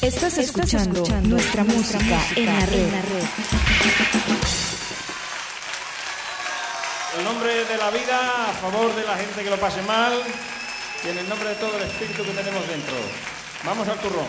Estás, escuchando, nuestra, música, en, la red. El nombre de la vida a favor de la gente que lo pase mal y en el nombre de todo el espíritu que tenemos dentro. Vamos al turrón.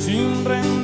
sin rendir.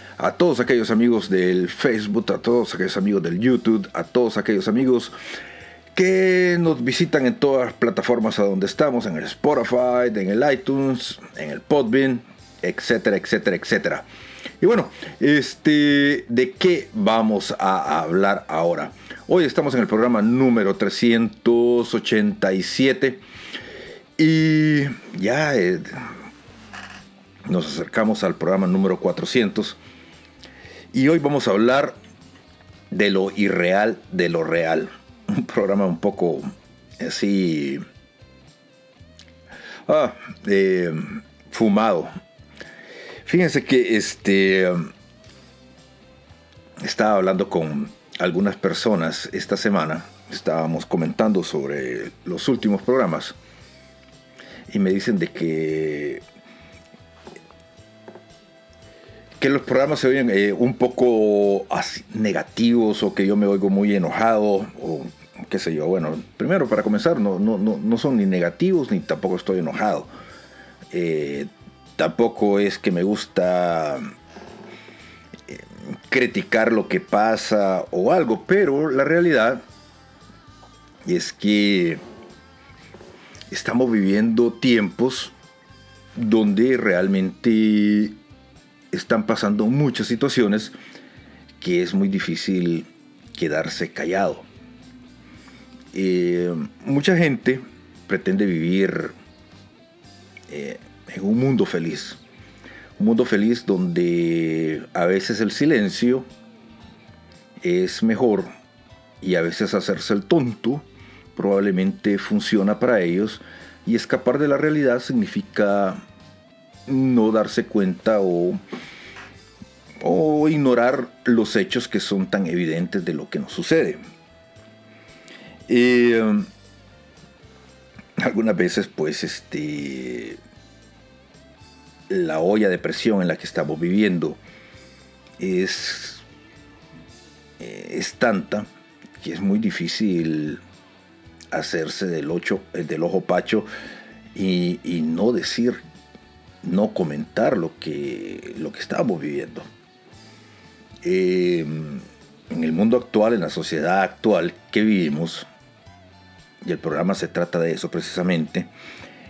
a todos aquellos amigos del Facebook, a todos aquellos amigos del YouTube, a todos aquellos amigos que nos visitan en todas las plataformas a donde estamos, en el Spotify, en el iTunes, en el Podbean, etcétera, etcétera, etcétera. Y bueno, este, ¿de qué vamos a hablar ahora? Hoy estamos en el programa número 387 y ya eh, nos acercamos al programa número 400 y hoy vamos a hablar de lo irreal de lo real. Un programa un poco así... Ah, eh, fumado. Fíjense que este... Estaba hablando con algunas personas esta semana. Estábamos comentando sobre los últimos programas. Y me dicen de que que los programas se oyen eh, un poco negativos o que yo me oigo muy enojado o qué sé yo. Bueno, primero para comenzar, no, no, no, son ni negativos ni tampoco estoy enojado. Eh, tampoco es que me gusta eh, criticar lo que pasa o algo, pero la realidad es que estamos viviendo tiempos donde realmente están pasando muchas situaciones que es muy difícil quedarse callado. Eh, mucha gente pretende vivir eh, en un mundo feliz. Un mundo feliz donde a veces el silencio es mejor y a veces hacerse el tonto probablemente funciona para ellos y escapar de la realidad significa no darse cuenta o, o ignorar los hechos que son tan evidentes de lo que nos sucede. Eh, algunas veces pues este la olla de presión en la que estamos viviendo es, es tanta que es muy difícil hacerse del, ocho, del ojo pacho y, y no decir no comentar lo que, lo que estamos viviendo. Eh, en el mundo actual, en la sociedad actual que vivimos, y el programa se trata de eso precisamente,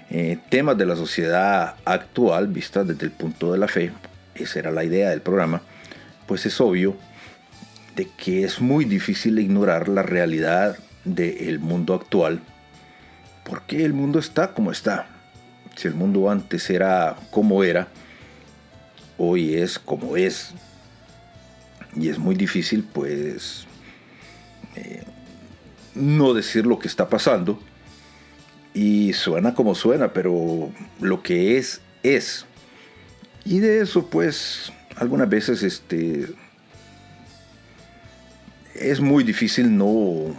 eh, temas de la sociedad actual vistas desde el punto de la fe, esa era la idea del programa, pues es obvio de que es muy difícil ignorar la realidad del mundo actual, porque el mundo está como está si el mundo antes era como era, hoy es como es. Y es muy difícil, pues, eh, no decir lo que está pasando. Y suena como suena, pero lo que es, es. Y de eso, pues, algunas veces, este, es muy difícil no,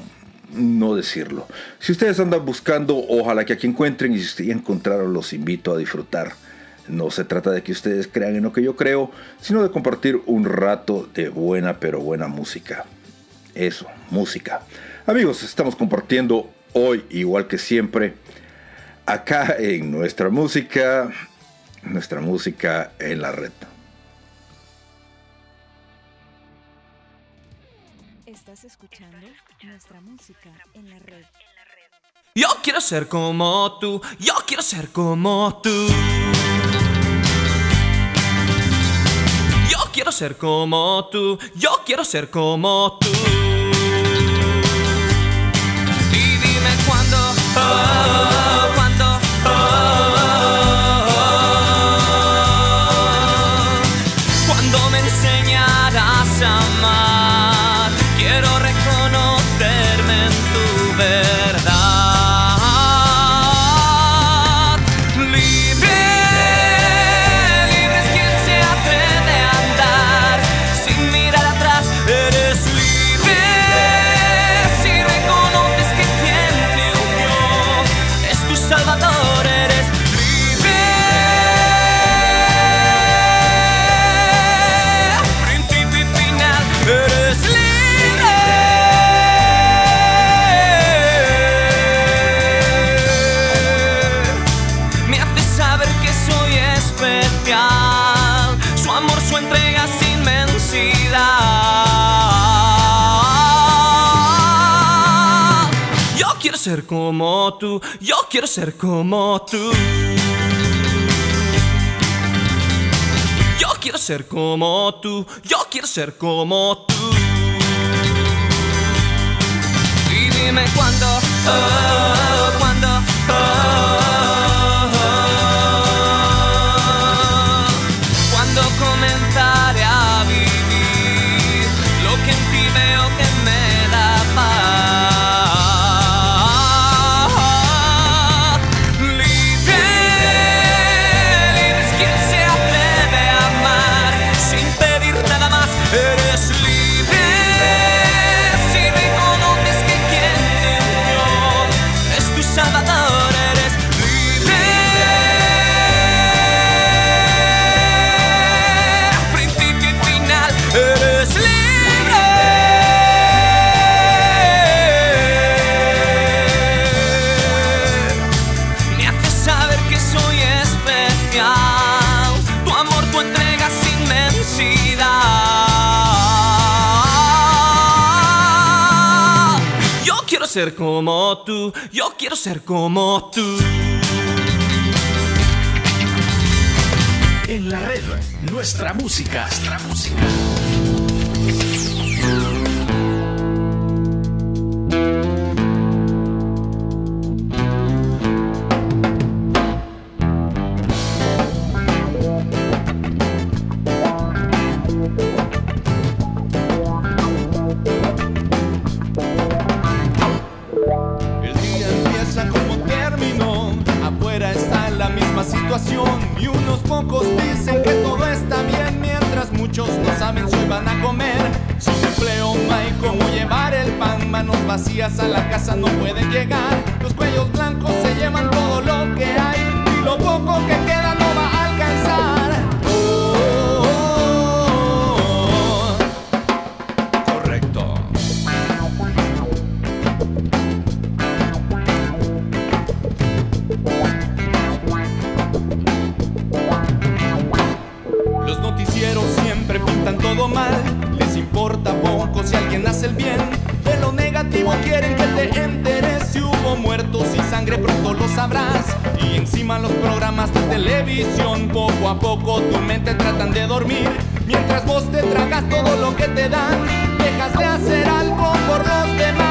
no decirlo. Si ustedes andan buscando, ojalá que aquí encuentren y si encontraron, los invito a disfrutar. No se trata de que ustedes crean en lo que yo creo, sino de compartir un rato de buena pero buena música. Eso, música. Amigos, estamos compartiendo hoy, igual que siempre, acá en nuestra música, nuestra música en la red. Estás escuchando nuestra música en la red. Yo quiero ser como tú, yo quiero ser como tú. Yo quiero ser como tú, yo quiero ser como tú. Y dime cuándo, oh, cuándo, me enseñarás a amar. ser como tú, yo quiero ser como tú. Yo quiero ser como tú, yo quiero ser como tú. Y dime cuándo. ser como tú, yo quiero ser como tú. En la red, nuestra música, nuestra música. pocos dicen que todo está bien, mientras muchos no saben si van a comer. Sin empleo no hay cómo llevar el pan, manos vacías a la casa no pueden llegar. Los cuellos blancos se llevan todo lo que hay y lo poco que Los programas de televisión. Poco a poco tu mente tratan de dormir. Mientras vos te tragas todo lo que te dan, dejas de hacer algo por los demás.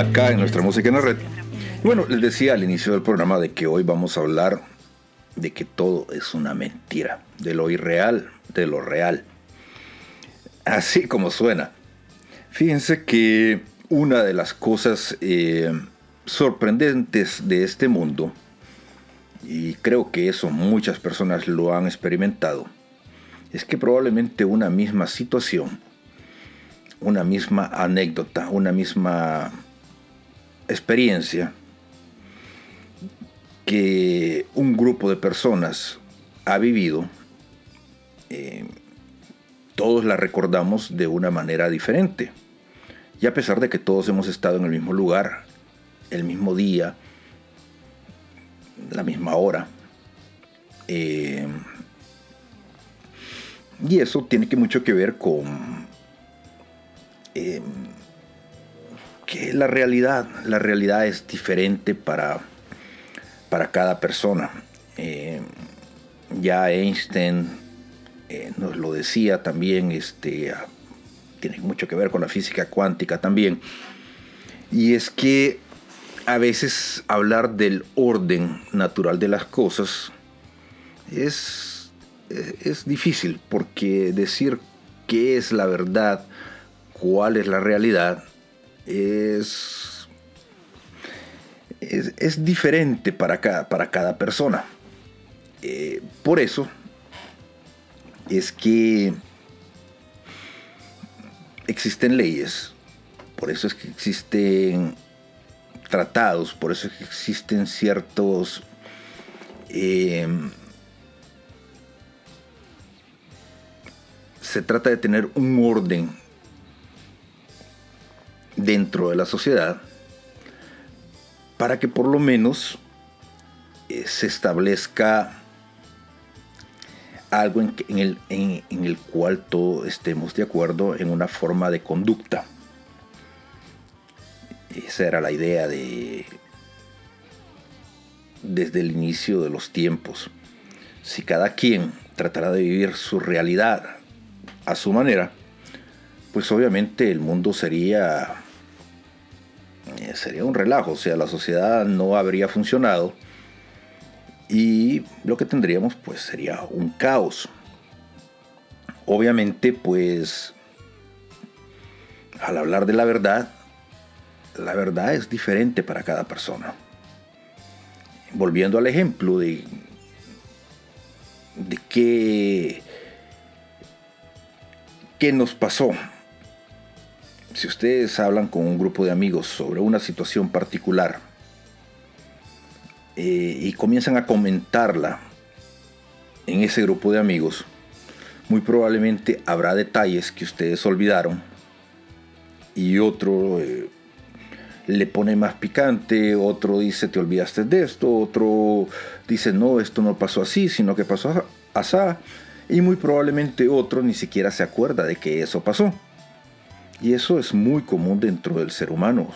Acá en nuestra música en la red. Y bueno, les decía al inicio del programa de que hoy vamos a hablar de que todo es una mentira, de lo irreal, de lo real. Así como suena. Fíjense que una de las cosas eh, sorprendentes de este mundo, y creo que eso muchas personas lo han experimentado, es que probablemente una misma situación, una misma anécdota, una misma experiencia que un grupo de personas ha vivido, eh, todos la recordamos de una manera diferente. Y a pesar de que todos hemos estado en el mismo lugar, el mismo día, la misma hora, eh, y eso tiene que mucho que ver con eh, que la realidad, la realidad es diferente para, para cada persona. Eh, ya Einstein eh, nos lo decía también, este, ah, tiene mucho que ver con la física cuántica también. Y es que a veces hablar del orden natural de las cosas es, eh, es difícil, porque decir qué es la verdad, cuál es la realidad, es, es, diferente para cada, para cada persona. Eh, por eso es que existen leyes, por eso es que existen tratados, por eso es que existen ciertos eh, se trata de tener un orden dentro de la sociedad para que por lo menos eh, se establezca algo en, el, en, el, cual todos estemos de acuerdo en una forma de conducta. Esa era la idea de desde el inicio de los tiempos. Si cada quien tratará de vivir su realidad a su manera, pues obviamente el mundo sería sería un relajo, o sea, la sociedad no habría funcionado y lo que tendríamos pues sería un caos. Obviamente pues al hablar de la verdad, la verdad es diferente para cada persona. Volviendo al ejemplo de, de qué, qué nos pasó si ustedes hablan con un grupo de amigos sobre una situación particular eh, y comienzan a comentarla en ese grupo de amigos, muy probablemente habrá detalles que ustedes olvidaron y otro eh, le pone más picante, otro dice te olvidaste de esto, otro dice no, esto no pasó así, sino que pasó así, y muy probablemente otro ni siquiera se acuerda de que eso pasó. Y eso es muy común dentro del ser humano.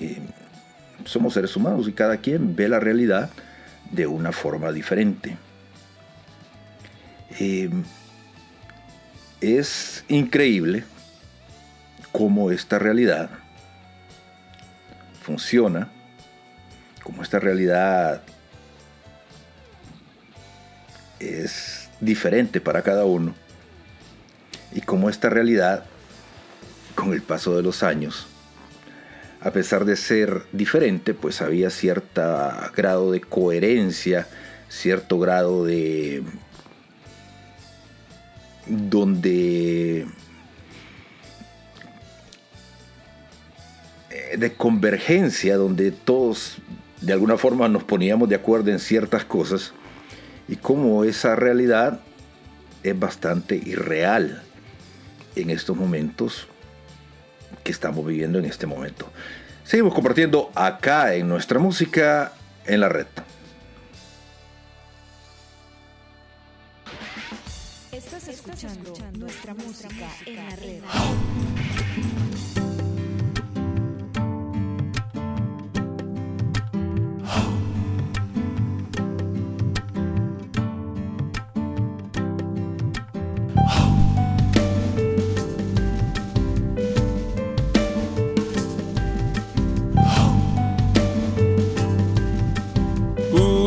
Eh, somos seres humanos y cada quien ve la realidad de una forma diferente. Eh, es increíble cómo esta realidad funciona, cómo esta realidad es diferente para cada uno y cómo esta realidad con el paso de los años, a pesar de ser diferente, pues había cierto grado de coherencia, cierto grado de... donde... Eh, de convergencia, donde todos de alguna forma nos poníamos de acuerdo en ciertas cosas y como esa realidad es bastante irreal en estos momentos que estamos viviendo en este momento. Seguimos compartiendo acá en nuestra música en la red. Estás escuchando nuestra música en la red.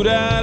that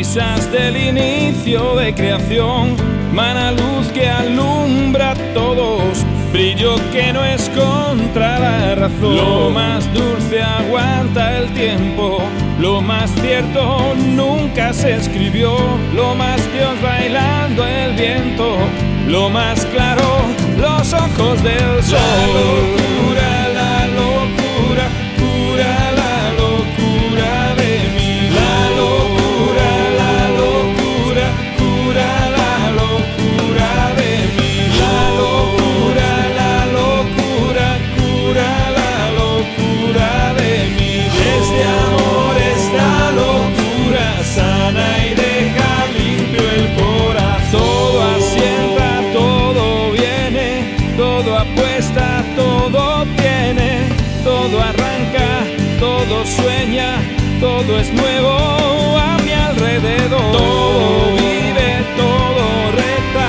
risas del inicio de creación, mana luz que alumbra a todos, brillo que no es contra la razón. Lo más dulce aguanta el tiempo, lo más cierto nunca se escribió, lo más Dios bailando el viento, lo más claro, los ojos del sol. Todo sueña, todo es nuevo a mi alrededor. Todo vive, todo reta,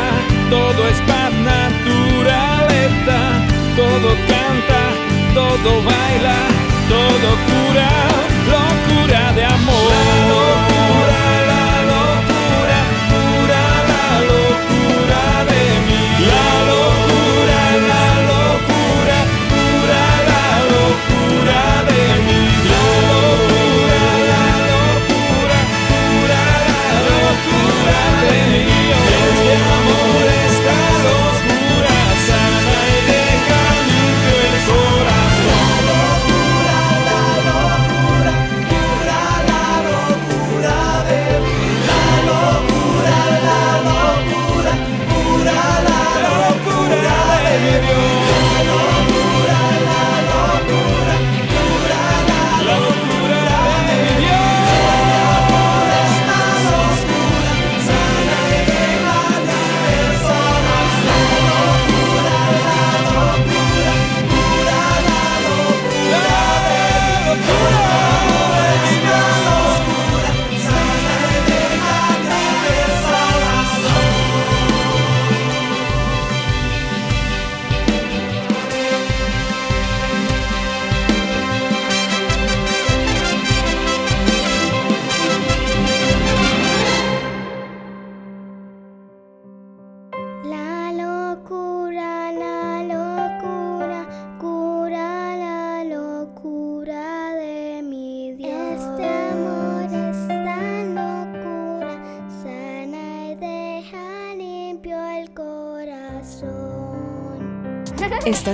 todo es paz, naturaleza, todo canta, todo baila, todo cura, locura de amor. Locura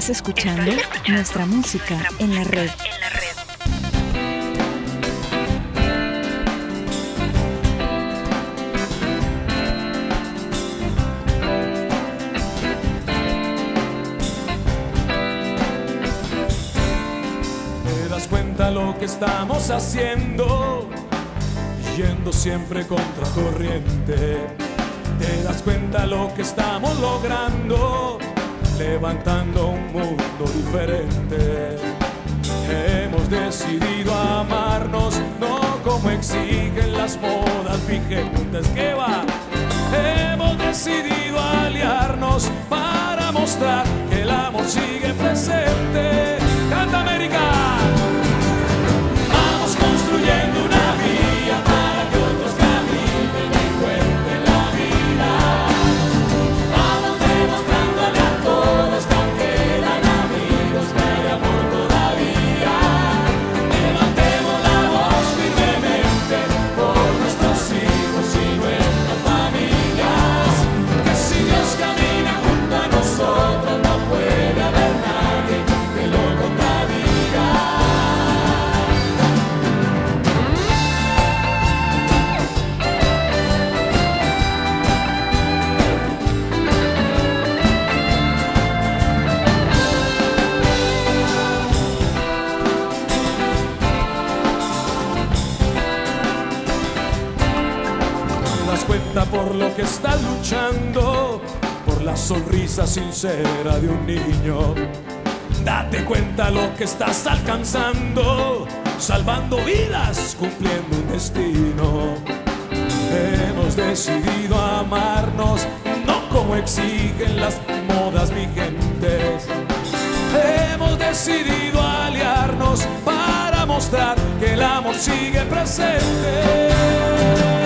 Estás escuchando nuestra música en la red. Te das cuenta lo que estamos haciendo, yendo siempre contra corriente. Te das cuenta lo que estamos logrando, levantando un mundo diferente. Hemos decidido amarnos, no como exigen las modas vigentes que por lo que estás luchando, por la sonrisa sincera de un niño. Date cuenta lo que estás alcanzando, salvando vidas, cumpliendo un destino. Hemos decidido amarnos, no como exigen las modas vigentes. Hemos decidido aliarnos para demostrar que el amor sigue presente.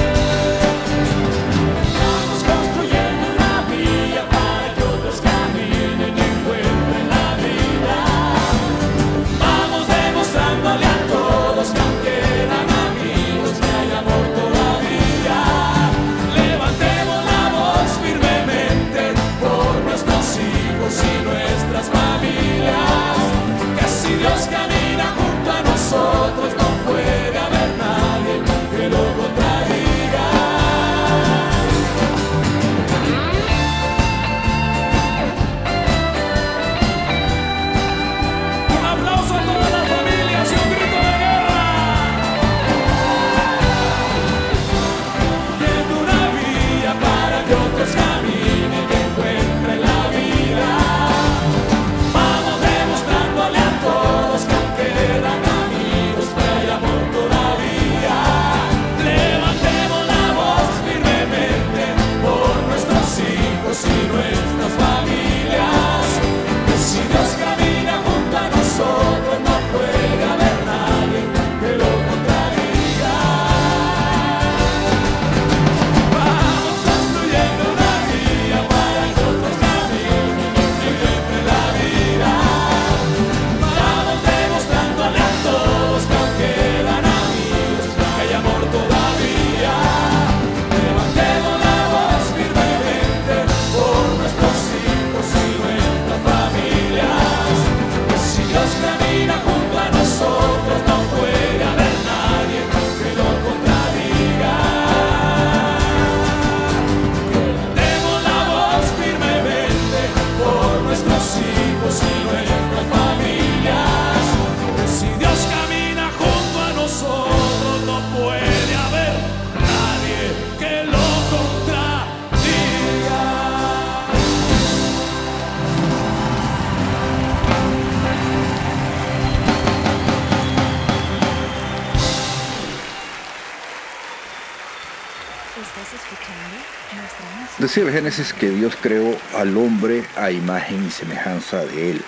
Decía el Génesis que Dios creó al hombre a imagen y semejanza de él.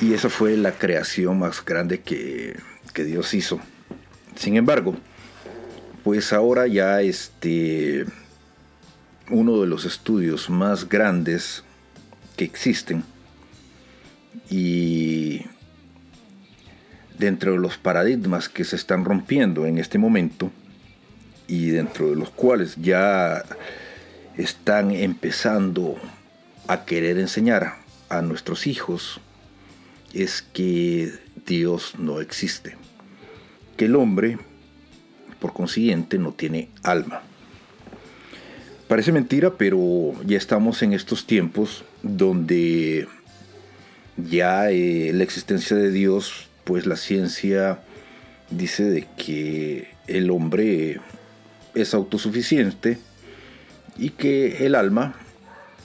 Y esa fue la creación más grande que, que Dios hizo. Sin embargo, pues ahora ya este uno de los estudios más grandes que existen y dentro de los paradigmas que se están rompiendo en este momento y dentro de los cuales ya están empezando a querer enseñar a nuestros hijos es que Dios no existe, que el hombre por consiguiente no tiene alma. Parece mentira, pero ya estamos en estos tiempos donde ya eh, la existencia de Dios, pues la ciencia dice de que el hombre es autosuficiente y que el alma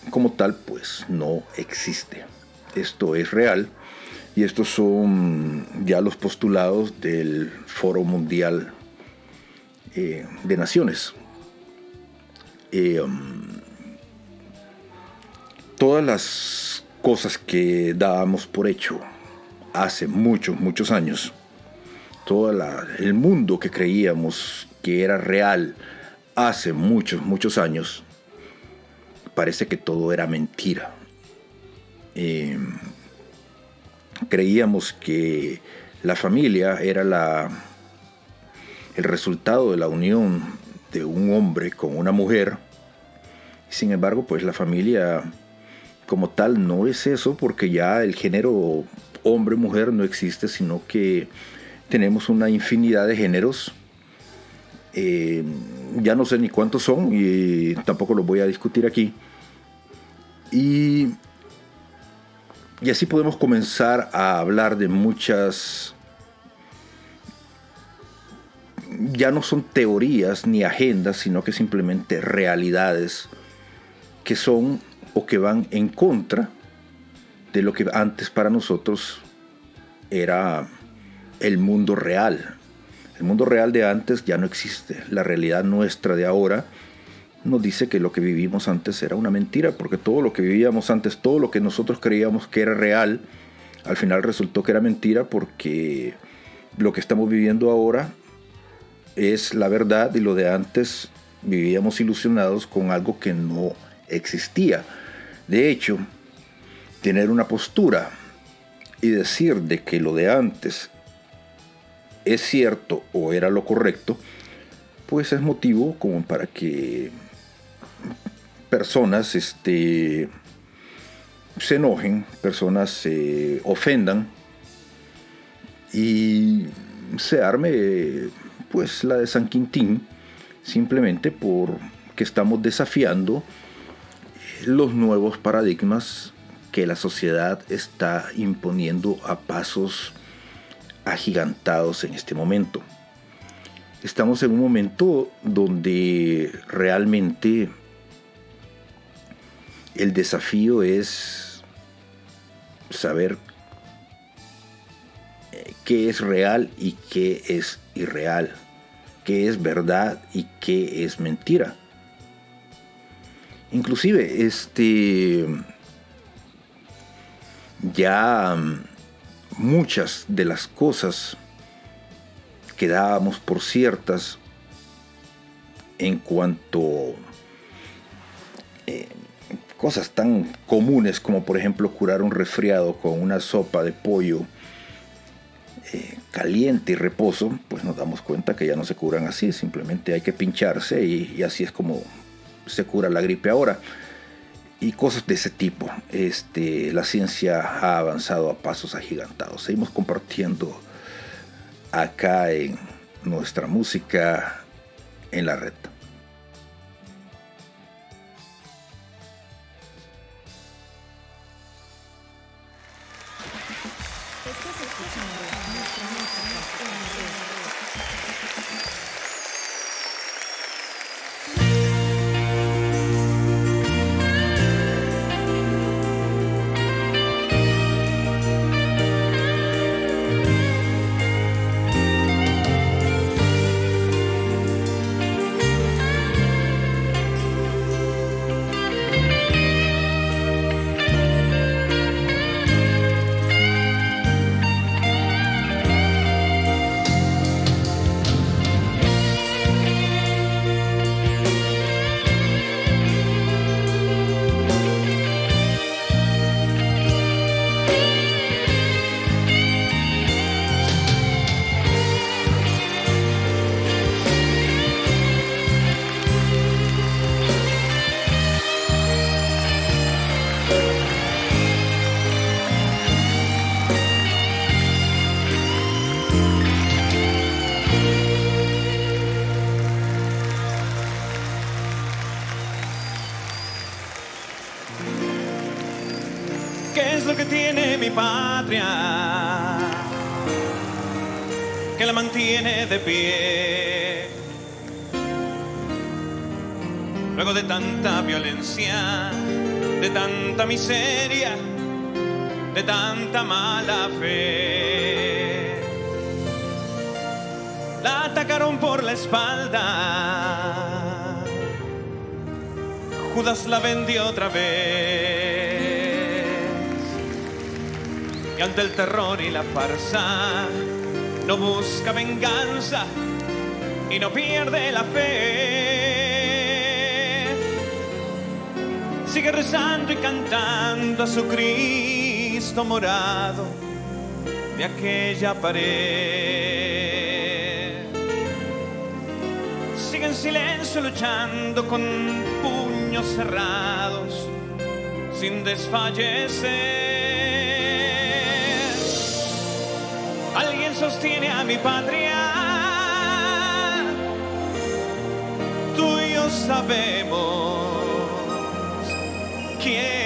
como tal pues no existe. Esto es real y estos son ya los postulados del Foro Mundial eh, de Naciones. Eh, um, todas las cosas que dábamos por hecho hace muchos, muchos años, todo el mundo que creíamos que era real hace muchos, muchos años, parece que todo era mentira. Eh, creíamos que la familia era la, el resultado de la unión de un hombre con una mujer. Sin embargo, pues la familia como tal no es eso porque ya el género hombre-mujer no existe, sino que tenemos una infinidad de géneros. Ya no sé ni cuántos son y tampoco los voy a discutir aquí. Y, y así podemos comenzar a hablar de muchas ya no son teorías ni agendas, sino que simplemente realidades que son o que van en contra de lo que antes para nosotros era el mundo real. El mundo real de antes ya no existe. La realidad nuestra de ahora nos dice que lo que vivimos antes era una mentira, porque todo lo que vivíamos antes, todo lo que nosotros creíamos que era real, Al final resultó que era mentira porque lo que estamos viviendo ahora es la verdad y lo de antes vivíamos ilusionados con algo que no existía. De hecho, tener una postura y decir de que lo de antes es cierto o era lo correcto, pues es motivo como para que personas este, se enojen, personas se ofendan y se arme pues la de San Quintín simplemente porque estamos desafiando los nuevos paradigmas que la sociedad está imponiendo a pasos agigantados en este momento. Estamos en un momento donde realmente el desafío es saber eh, qué es real y qué es irreal, qué es verdad y qué es mentira. Inclusive, este ya mm, muchas de las cosas que dábamos por ciertas en cuanto eh, cosas tan comunes como por ejemplo curar un resfriado con una sopa de pollo eh, caliente y reposo, pues nos damos cuenta que ya no se curan así, simplemente hay que pincharse y así es como se cura la gripe ahora y cosas de ese tipo. Este, la ciencia ha avanzado a pasos agigantados. Seguimos compartiendo acá en nuestra música en la red. Luego de tanta violencia, de tanta miseria, de tanta mala fe. La atacaron por la espalda. Judas la vendió otra vez ante el terror y la farsa no busca venganza y no pierde la fe. Sigue rezando y cantando a su Cristo morado de aquella pared. Sigue en silencio luchando con puños cerrados sin desfallecer. Alguien sostiene a mi patria. Tú y yo sabemos yeah.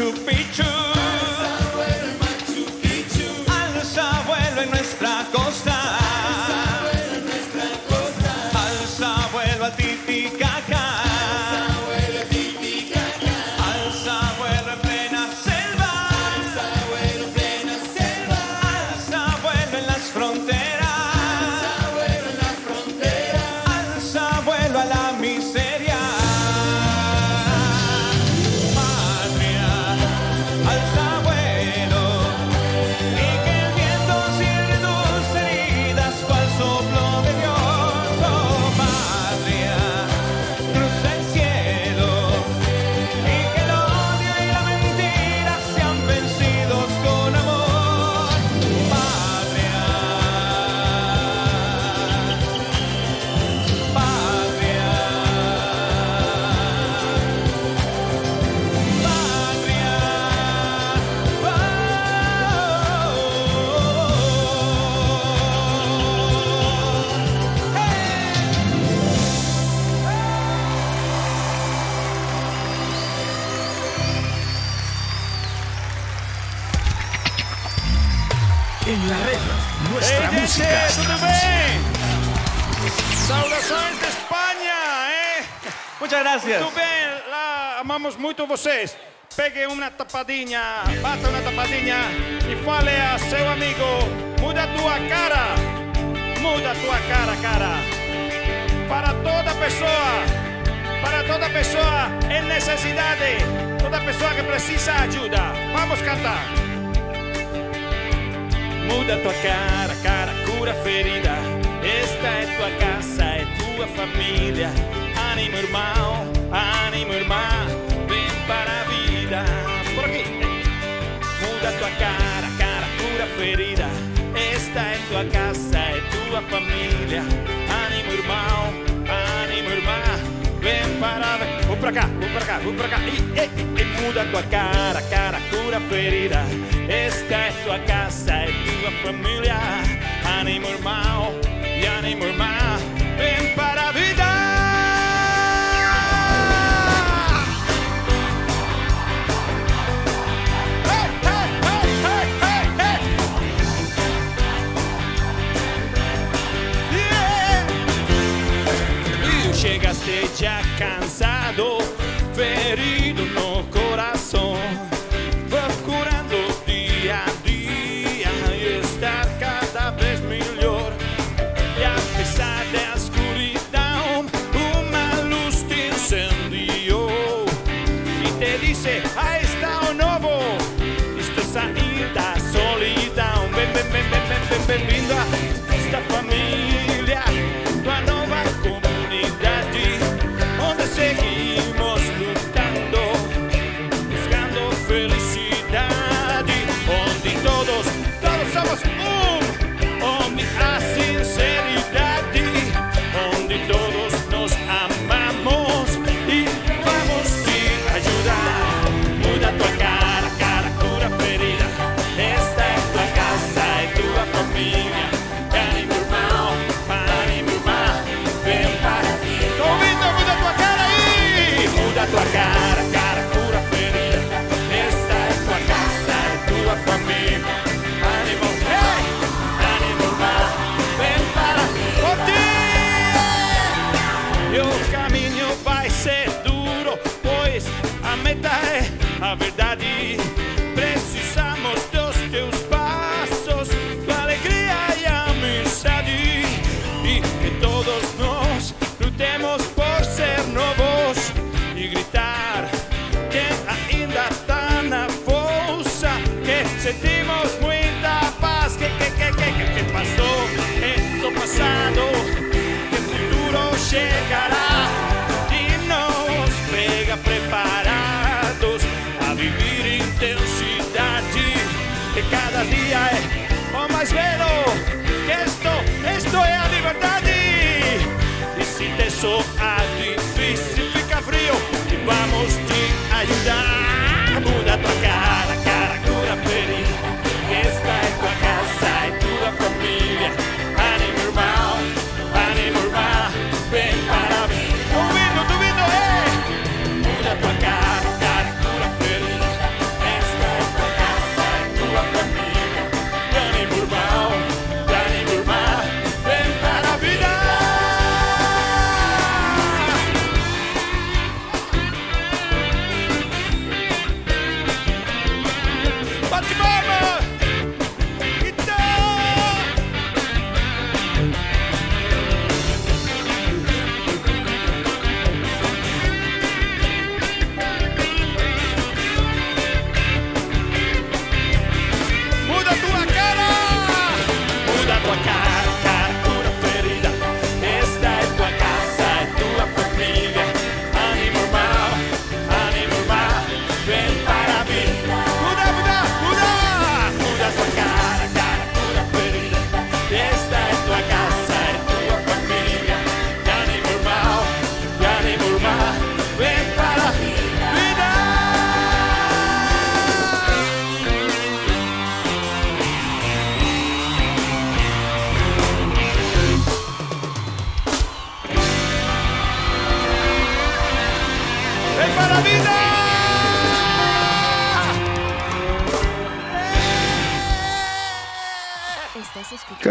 to be true. Gracias. Tudo bem, lá amamos muito vocês. Pegue uma tapadinha, bata uma tapadinha e fale a seu amigo, muda tua cara, muda tua cara, cara. Para toda pessoa, para toda pessoa em necessidade, toda pessoa que precisa ajuda. Vamos cantar. Muda tua cara, cara, cura ferida. Esta é tua casa, é tua família. Ânimo, irmão, ânimo, irmã. Vem para vida. Por aqui. Muda tua cara, cara, cura ferida. Esta é tua casa, é tua família. Ânimo, irmão, ânimo, irmã. Vem para vida. Vou pra cá, vou pra cá, vou pra cá. E, e, e, e muda tua cara, cara, cura ferida. Esta é tua casa, é tua família. Ânimo, irmão, e ânimo, irmã. Vem para vida. Chegaste ya cansado, ferido no corazón, procurando día a día y estar cada vez mejor. Y a pesar de la oscuridad, una luz te encendió y te dice, ahí está un nuevo, esta saída solidão. Ven, ven, ven, ven, ven, ven, bem-vindo a esta família, buscando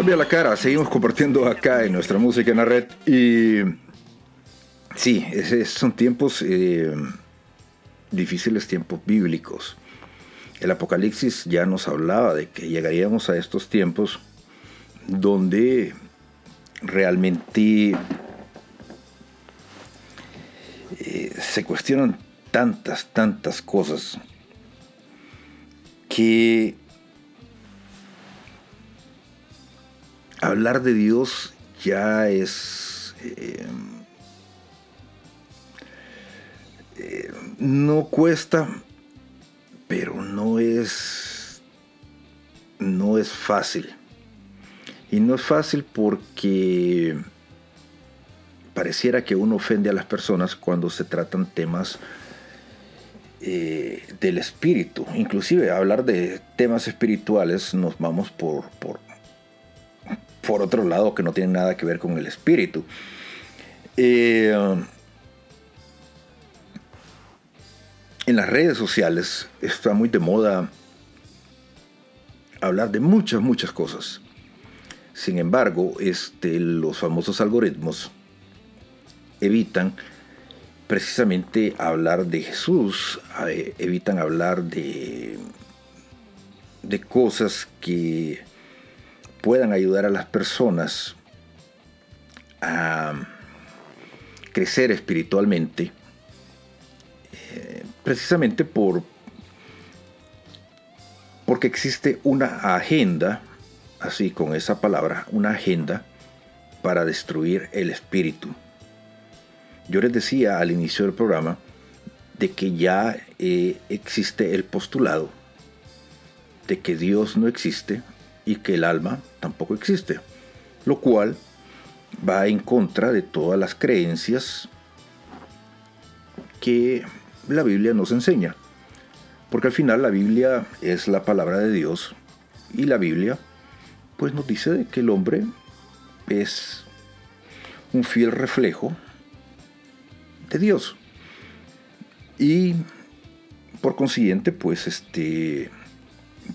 Cambia la cara, seguimos compartiendo acá en nuestra música en la red y sí, es- son tiempos eh, difíciles, tiempos bíblicos. El Apocalipsis ya nos hablaba de que llegaríamos a estos tiempos donde realmente eh, se cuestionan tantas, tantas cosas que hablar de Dios ya es... eh, eh, no cuesta, pero no es... No es fácil. Y no es fácil porque pareciera que uno ofende a las personas cuando se tratan temas eh, del espíritu. Inclusive hablar de temas espirituales nos vamos por, por, por otro lado que no tienen nada que ver con el espíritu. Eh, en las redes sociales está muy de moda hablar de muchas, muchas cosas. Sin embargo, este, los famosos algoritmos evitan precisamente hablar de Jesús, eh, evitan hablar de, de cosas que puedan ayudar a las personas a crecer espiritualmente, eh, precisamente por porque existe una agenda, así con esa palabra, una agenda para destruir el espíritu. Yo les decía al inicio del programa de que ya eh, existe el postulado de que Dios no existe y que el alma tampoco existe, lo cual va en contra de todas las creencias que la Biblia nos enseña. Porque al final la Biblia es la palabra de Dios y la Biblia pues nos dice que el hombre es un fiel reflejo de Dios. Y por consiguiente pues este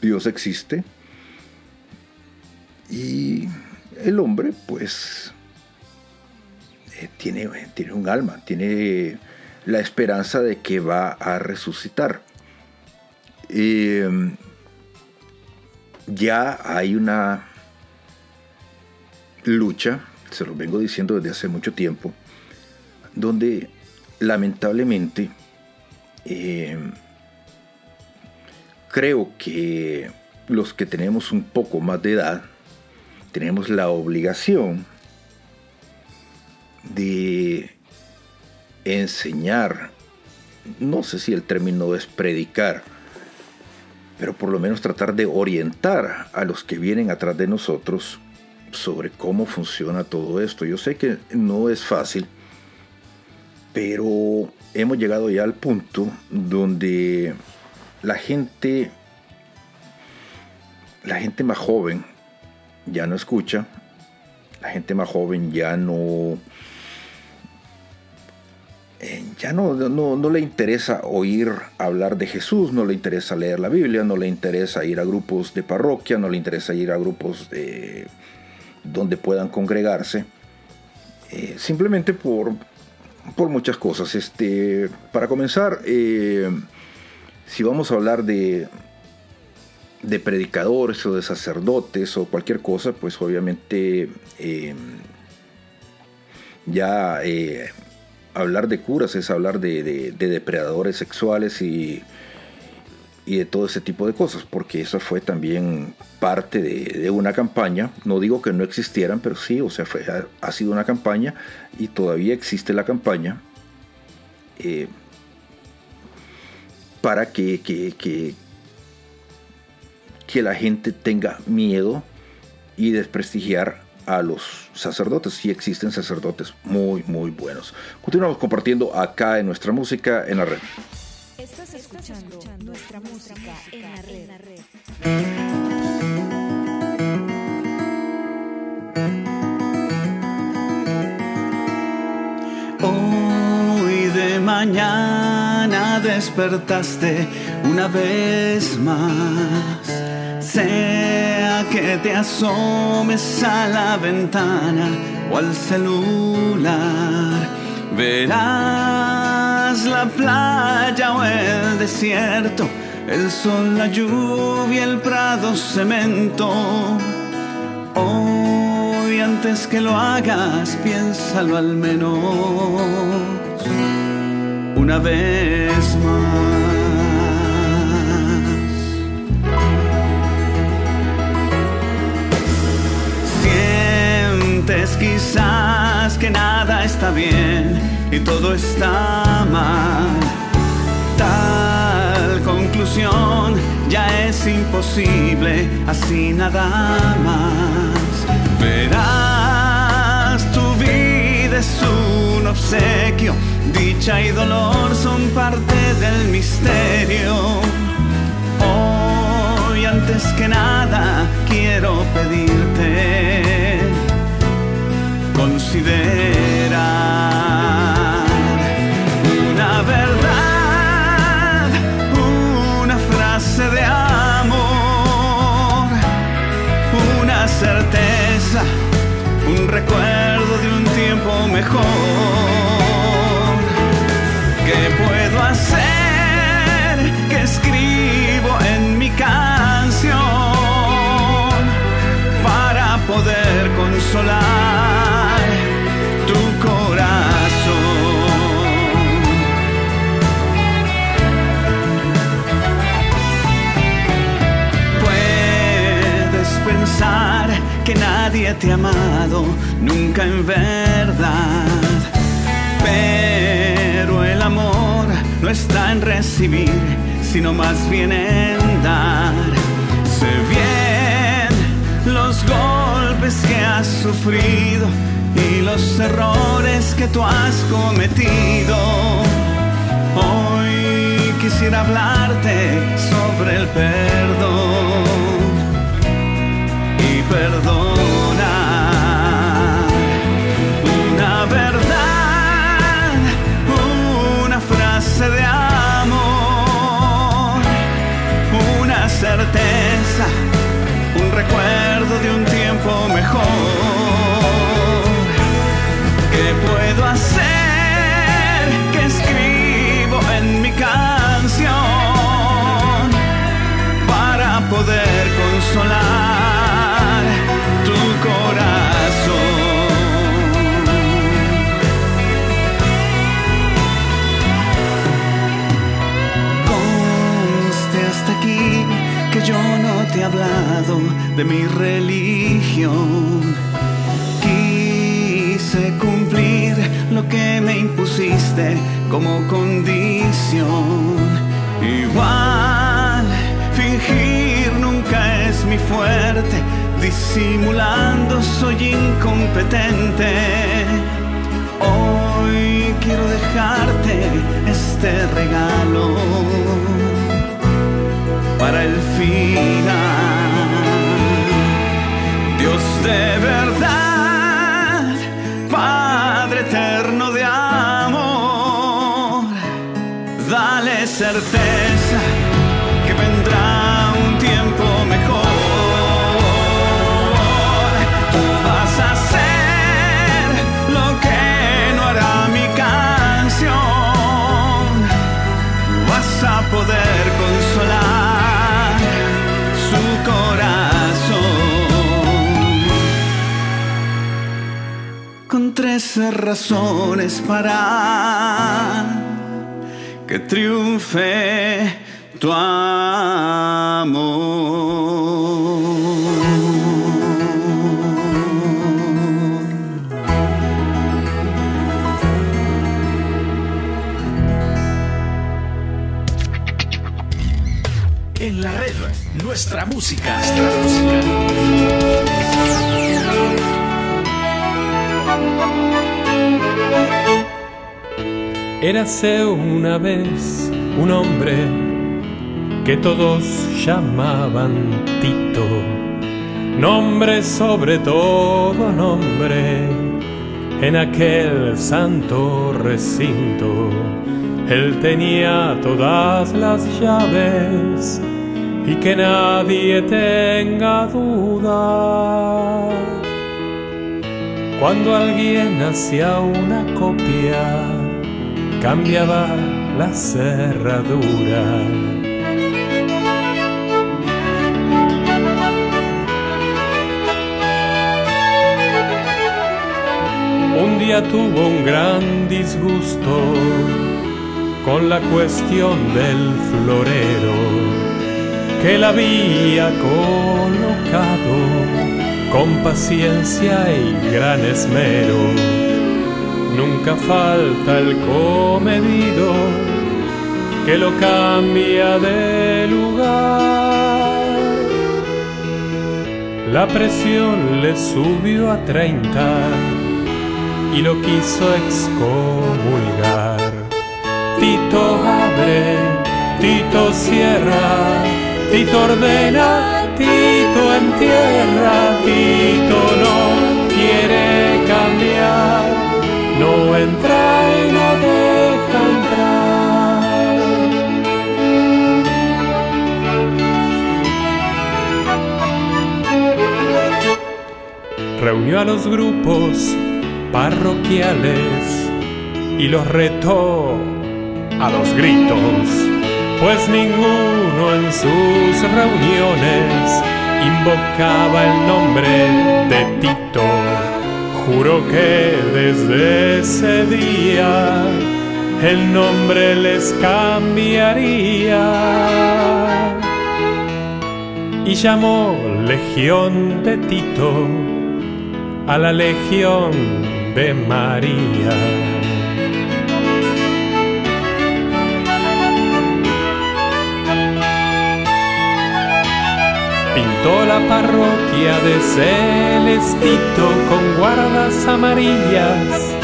Dios existe y el hombre pues eh, tiene, tiene un alma, tiene la esperanza de que va a resucitar. Eh, ya hay una lucha, se lo vengo diciendo desde hace mucho tiempo, donde lamentablemente eh, creo que los que tenemos un poco más de edad tenemos la obligación de enseñar, no sé si el término es predicar, pero por lo menos tratar de orientar a los que vienen atrás de nosotros sobre cómo funciona todo esto. Yo sé que no es fácil, pero hemos llegado ya al punto donde la gente, la gente más joven ya no escucha, la gente más joven ya no eh, ya no, no, le interesa oír hablar de Jesús, no le interesa leer la Biblia, no le interesa ir a grupos de parroquia, no le interesa ir a grupos de, donde puedan congregarse, eh, simplemente por, por muchas cosas. Este, para comenzar, eh, si vamos a hablar de, de predicadores o de sacerdotes o cualquier cosa, pues obviamente ya hablar de curas es hablar de, depredadores sexuales y, y, de todo ese tipo de cosas, porque eso fue también parte de, una campaña. No digo que no existieran, pero sí, o sea, fue, ha, sido una campaña y todavía existe la campaña eh, para que, que, que, que la gente tenga miedo y desprestigiar a los sacerdotes. Sí existen sacerdotes muy, muy buenos. Continuamos compartiendo acá en nuestra música en la red. Estás escuchando nuestra música en la red. Mañana despertaste una vez más. Sea que te asomes a la ventana o al celular, verás la playa o el desierto, el sol, la lluvia, el prado, cemento. Hoy antes que lo hagas, piénsalo al menos una vez más. quizás que nada está bien y todo está mal. Tal conclusión ya es imposible, así nada más. Verás, tu vida es un obsequio, dicha y dolor son parte del misterio. Hoy antes que nada quiero pedirte considerar una verdad, una frase de amor, una certeza, un recuerdo de un tiempo mejor. ¿Qué puedo hacer? que escribo en mi canción para poder consolar? que nadie te ha amado nunca en verdad. Pero amor no está en recibir, sino más bien en dar. Sé bien los golpes que has sufrido y los errores que tú has cometido. Hoy quisiera hablarte sobre el perdón perdonar. Un recuerdo de un tiempo mejor. ¿Qué puedo hacer? que escribo en mi canción para poder consolar? De mi religión. Quise cumplir lo que me impusiste como condición. Igual, fingir nunca es mi fuerte, disimulando soy incompetente. Hoy quiero dejarte este regalo para el final. Dios de verdad, Padre eterno de amor, dale certeza trece razones para que triunfe tu amor. En la red, nuestra música. Nuestra música. Érase una vez un hombre que todos llamaban Tito, nombre sobre todo nombre, en aquel santo recinto. Él tenía todas las llaves y que nadie tenga duda. Cuando alguien hacía una copia, cambiaba la cerradura. Un día tuvo un gran disgusto con la cuestión del florero que él había colocado con paciencia y gran esmero. Nunca falta el comedido que lo cambia de lugar. La presión le subió a 30 y lo quiso excomulgar. Tito abre, Tito cierra, Tito ordena, Tito entierra, Tito no no entra y no deja entrar. Reunió a los grupos parroquiales y los retó a los gritos, pues ninguno en sus reuniones invocaba el nombre de Tito. Juró que desde ese día el nombre les cambiaría y llamó Legión de Tito a la Legión de María. Pintó la parroquia de Celestito con guardas amarillas.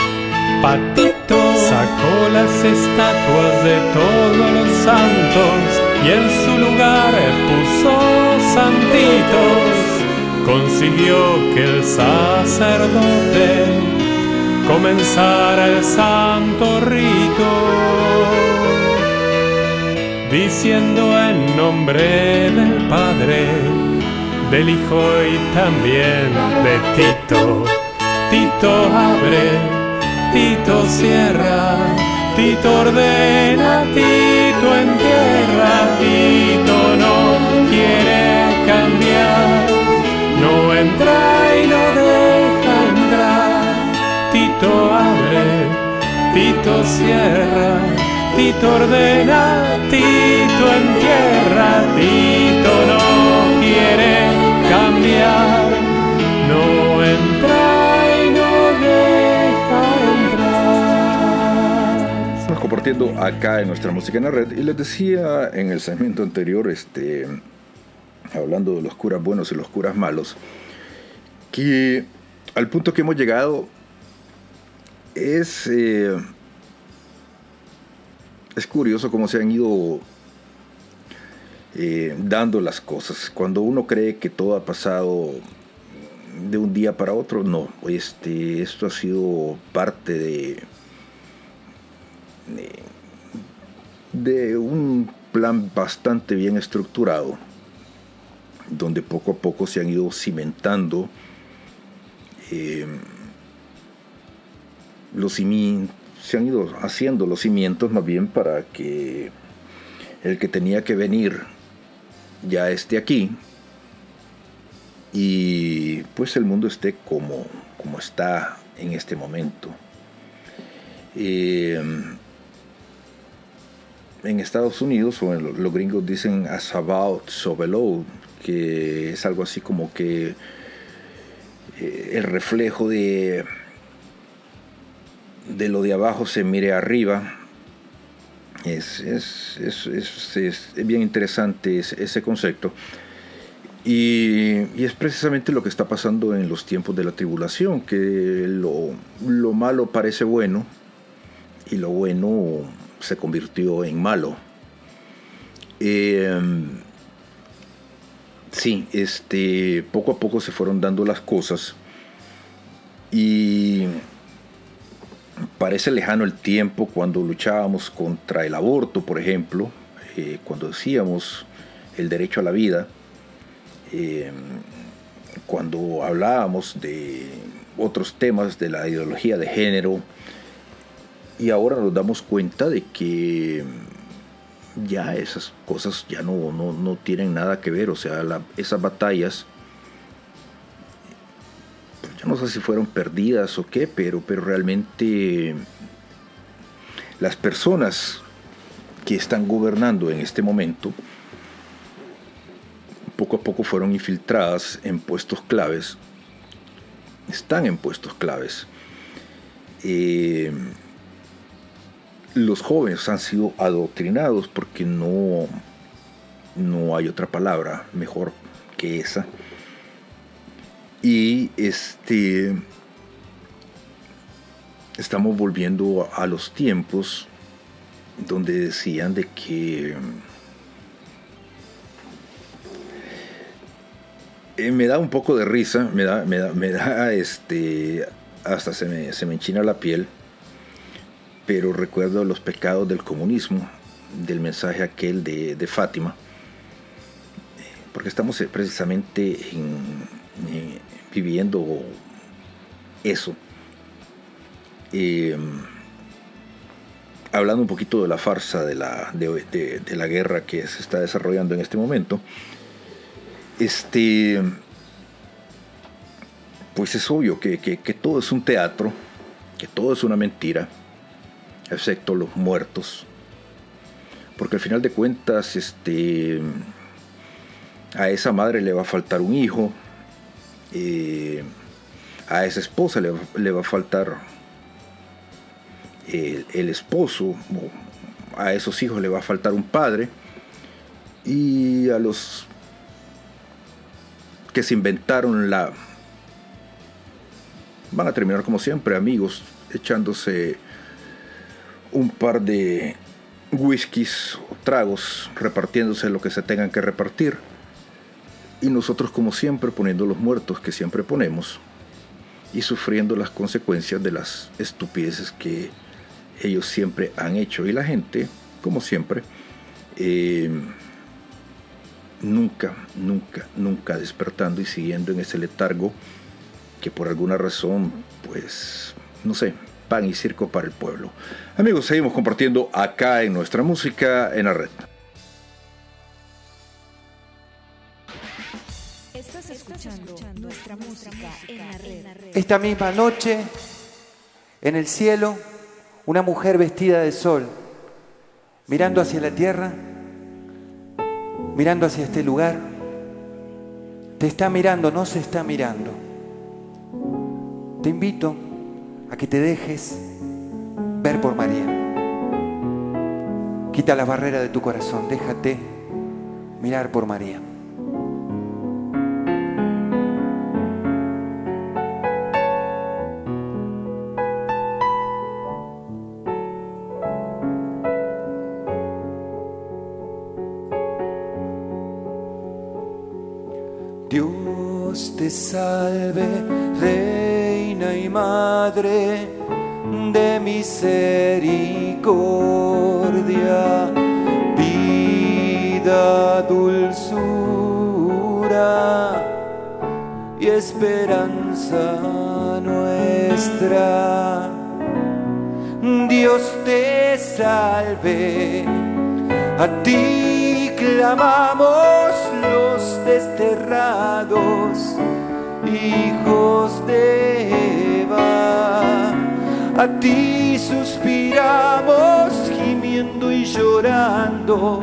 Patito sacó las estatuas de todos los santos y en su lugar puso santitos. Consiguió que el sacerdote comenzara el santo rito diciendo en nombre del Padre, del Hijo y también de Tito. Tito abre, Tito cierra, Tito ordena, Tito entierra, Tito no quiere cambiar, no entra y no deja entrar. Tito abre, Tito cierra, Tito ordena, Tito entierra, Tito no quiere cambiar. No entra y no deja entrar. Estamos compartiendo acá en nuestra música en la red y les decía en el segmento anterior, este, hablando de los curas buenos y los curas malos, que al punto que hemos llegado es, eh, es curioso cómo se han ido eh, dando las cosas. Cuando uno cree que todo ha pasado de un día para otro, no. Este, esto ha sido parte de, de, un plan bastante bien estructurado, donde poco a poco se han ido cimentando eh, los cimientos, se han ido haciendo los cimientos más bien para que el que tenía que venir ya esté aquí y pues el mundo esté como, como está en este momento. Eh, en Estados Unidos, o en los gringos dicen as about so below, que es algo así como que eh, el reflejo de, de lo de abajo se mire arriba. Es, es, es, es bien interesante ese, concepto. Y, y, es precisamente lo que está pasando en los tiempos de la tribulación, que lo, lo malo parece bueno y lo bueno se convirtió en malo. Eh, sí, este, poco a poco se fueron dando las cosas y parece lejano el tiempo cuando luchábamos contra el aborto, por ejemplo, eh, cuando decíamos el derecho a la vida, eh, cuando hablábamos de otros temas de la ideología de género, y ahora nos damos cuenta de que ya esas cosas ya no, no, no tienen nada que ver, o sea, esas batallas, yo no sé si fueron perdidas o qué, pero, pero realmente las personas que están gobernando en este momento, poco a poco fueron infiltradas en puestos claves, están en puestos claves. Eh, los jóvenes han sido adoctrinados porque no, no hay otra palabra mejor que esa. Y este estamos volviendo a, los tiempos donde decían de que eh, me da un poco de risa, me da, me da, me da este, hasta se me, se me enchina la piel pero recuerdo los pecados del comunismo, del mensaje aquel de, de Fátima, porque estamos precisamente en, viviendo eso. Eh, hablando un poquito de la farsa de la, de la guerra que se está desarrollando en este momento, este, pues es obvio que, que, que todo es un teatro, que todo es una mentira excepto los muertos. Porque al final de cuentas, este, a esa madre le va a faltar un hijo, a esa esposa le, le va a faltar el, el, esposo, a esos hijos le va a faltar un padre, y a los que se inventaron la... van a terminar como siempre amigos, echándose un par de whiskies o tragos repartiéndose lo que se tengan que repartir y nosotros como siempre poniendo los muertos que siempre ponemos y sufriendo las consecuencias de las estupideces que ellos siempre han hecho y la gente como siempre eh, nunca nunca nunca despertando y siguiendo en ese letargo que por alguna razón pues no sé pan y circo para el pueblo. Amigos, seguimos compartiendo acá en nuestra música en la red. Nuestra música en la red. Esta misma noche, en el cielo, una mujer vestida de sol, mirando hacia la tierra, mirando hacia este lugar, te está mirando, no se está mirando. Te invito a que te dejes ver por María. Quita las barreras de tu corazón, déjate mirar por María. Salve, Reina y Madre de misericordia, vida, dulzura y esperanza nuestra. Dios te salve, a ti clamamos los desterrados, hijos de Eva. A ti suspiramos gimiendo y llorando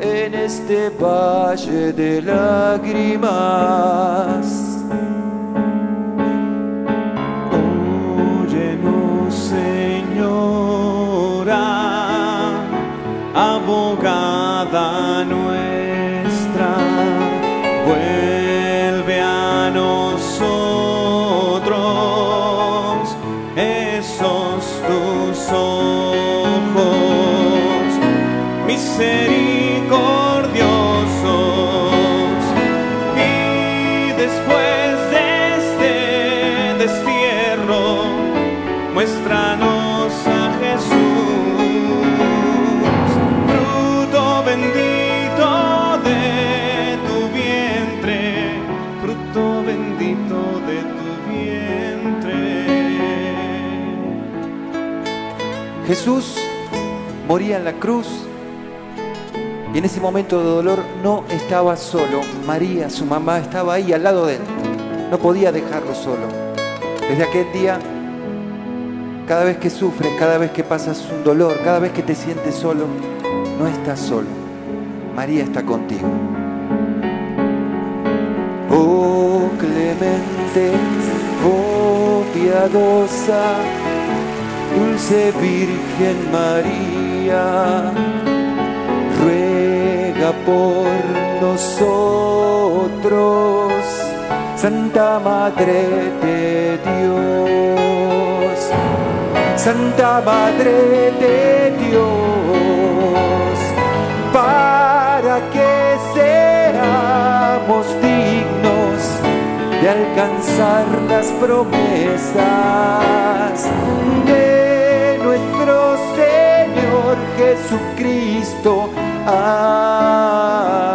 en este valle de lágrimas. Señora, abogada Jesús moría en la cruz y en ese momento de dolor no estaba solo. María, su mamá, estaba ahí al lado de él. No podía dejarlo solo. Desde aquel día, cada vez que sufres, cada vez que pasas un dolor, cada vez que te sientes solo, no estás solo. María está contigo. Oh clemente, oh piadosa, dulce Virgen María, ruega por nosotros, Santa Madre de Dios, Santa Madre de Dios, para que seamos dignos de alcanzar las promesas de Jesucristo. Amén.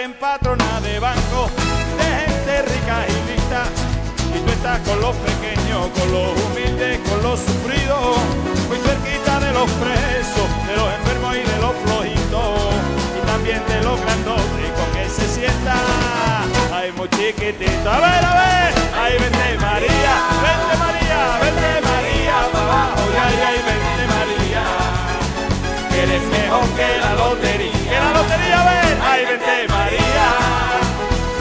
Hacen patrona de banco, de gente rica y lista, y tú estás con los pequeños, con los humildes, con los sufridos, muy cerquita de los presos, de los enfermos y de los flojitos, y también de los grandotes, con que se sienta, ay muy chiquitito, a ver, a ver, ay vente María, vente María, vente María, pa' abajo, y ay, ay, María, eres mejor que la lotería, que la lotería, a ver, ay vente María,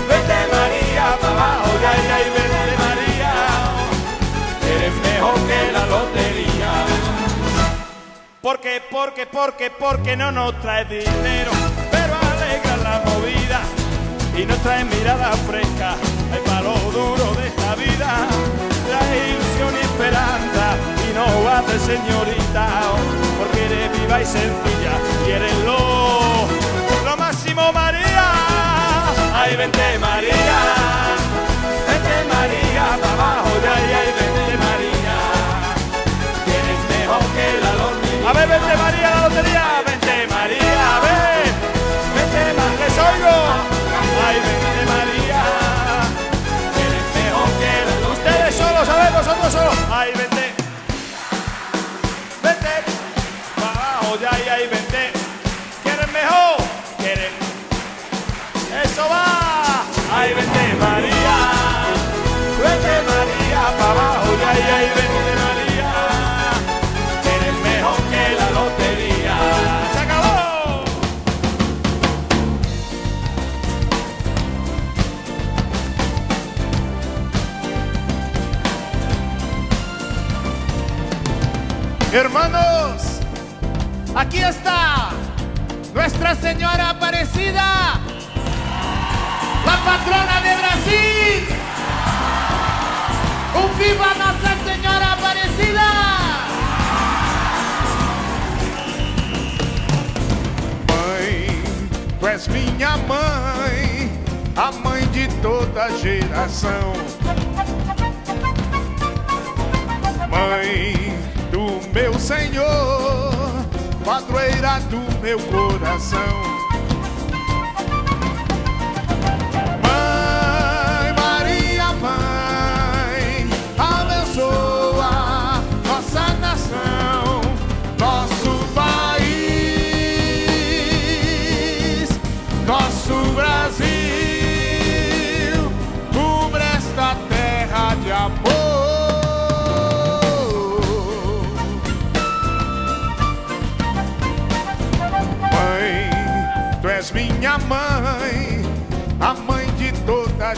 vente María, pa' abajo, ay, ay, vente María, eres mejor que la lotería. Porque, porque, porque, porque no nos trae dinero, pero alegra la movida y nos trae mirada fresca, el palo duro de esta vida, la ilusión y esperanza y no bate señorita, porque eres viva y sencilla. Y eres lo, lo máximo María. Ay, vente María, aquí está Nuestra Señora Aparecida, la patrona de Brasil. Un viva Nuestra Señora Aparecida. Mãe, tu és minha mãe, a mãe de toda geração. Mãe do meu Senhor, padroeira do meu coração.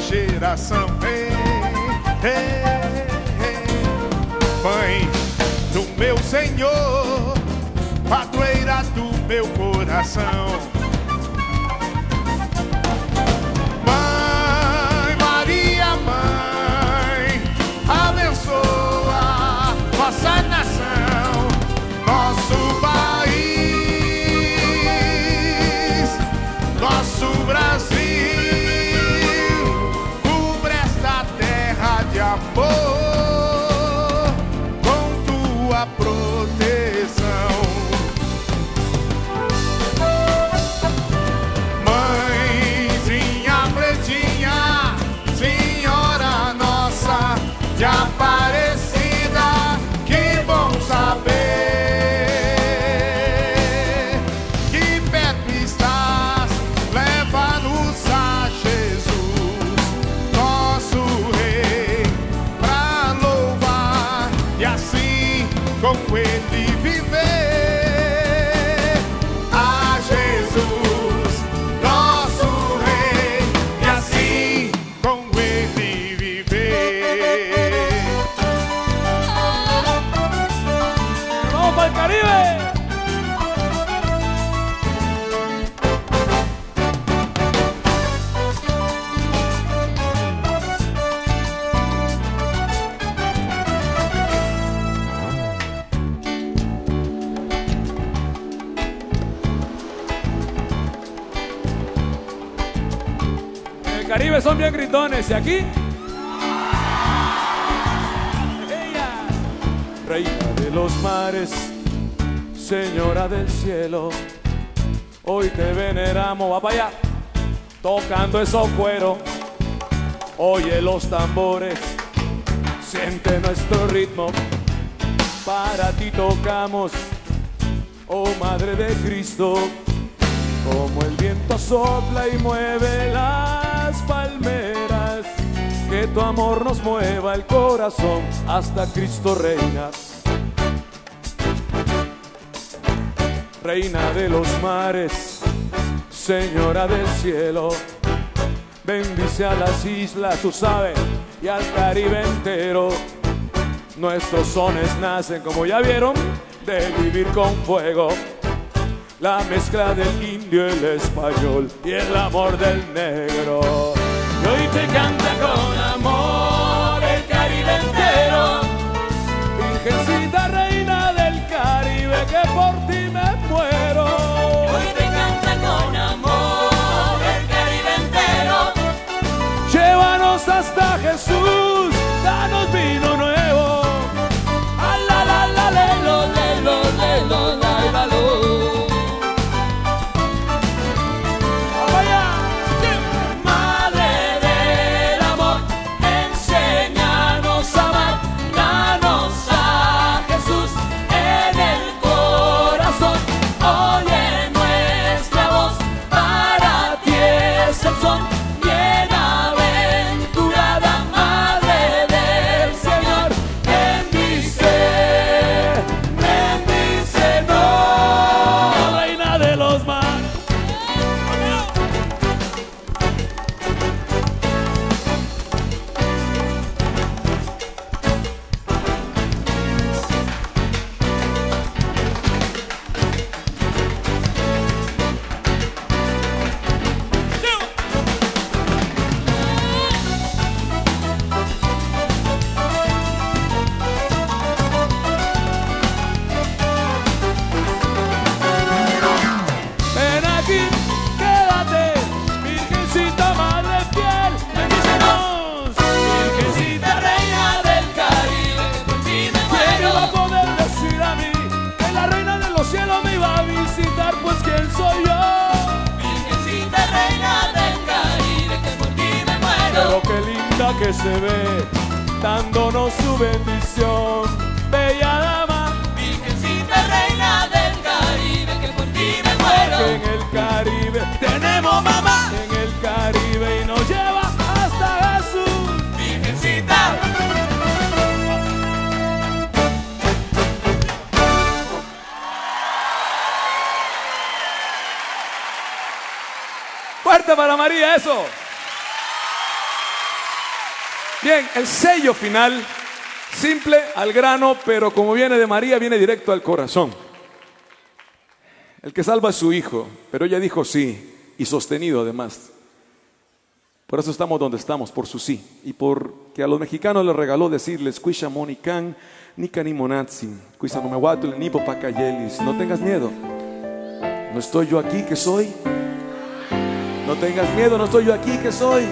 Geração. Ei. Mãe do meu Senhor, padroeira do meu coração. Y aquí. Reina de los mares, señora del cielo, hoy te veneramos, va para allá, tocando esos cueros, oye los tambores, siente nuestro ritmo, para ti tocamos, oh Madre de Cristo, como el viento sopla y mueve palmeras, que tu amor nos mueva el corazón hasta Cristo reina. Reina de los mares, Señora del cielo, bendice a las islas, tú sabes, y al Caribe entero. Nuestros sones nacen, como ya vieron, de vivir con fuego la mezcla del indio, el español y el amor del negro. Te canta con amor Para María, eso. Bien, el sello final, simple al grano, pero como viene de María, viene directo al corazón. El que salva a su hijo, pero ella dijo sí, y sostenido además. Por eso estamos donde estamos, por su sí. Y porque a los mexicanos les regaló decirles, Cuisha monican, ni monatsin, cuisa no me ni. No tengas miedo. No estoy yo aquí que soy. No tengas miedo, no estoy yo aquí que soy.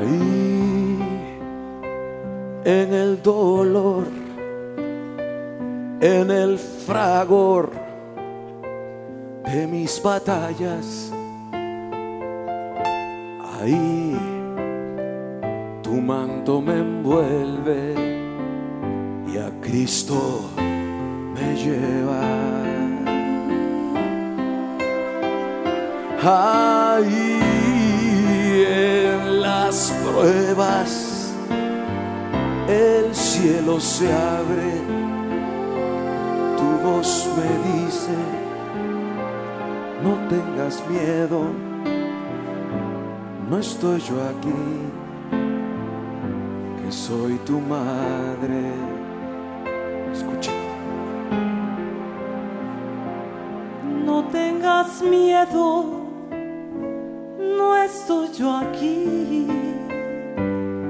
Ahí en el dolor, en el fragor de mis batallas, ahí tu manto me envuelve y a Cristo me lleva. Ahí en las pruebas el cielo se abre, tu voz me dice, no tengas miedo, no estoy yo aquí, que soy tu madre. Escucha. No tengas miedo, no estoy yo aquí,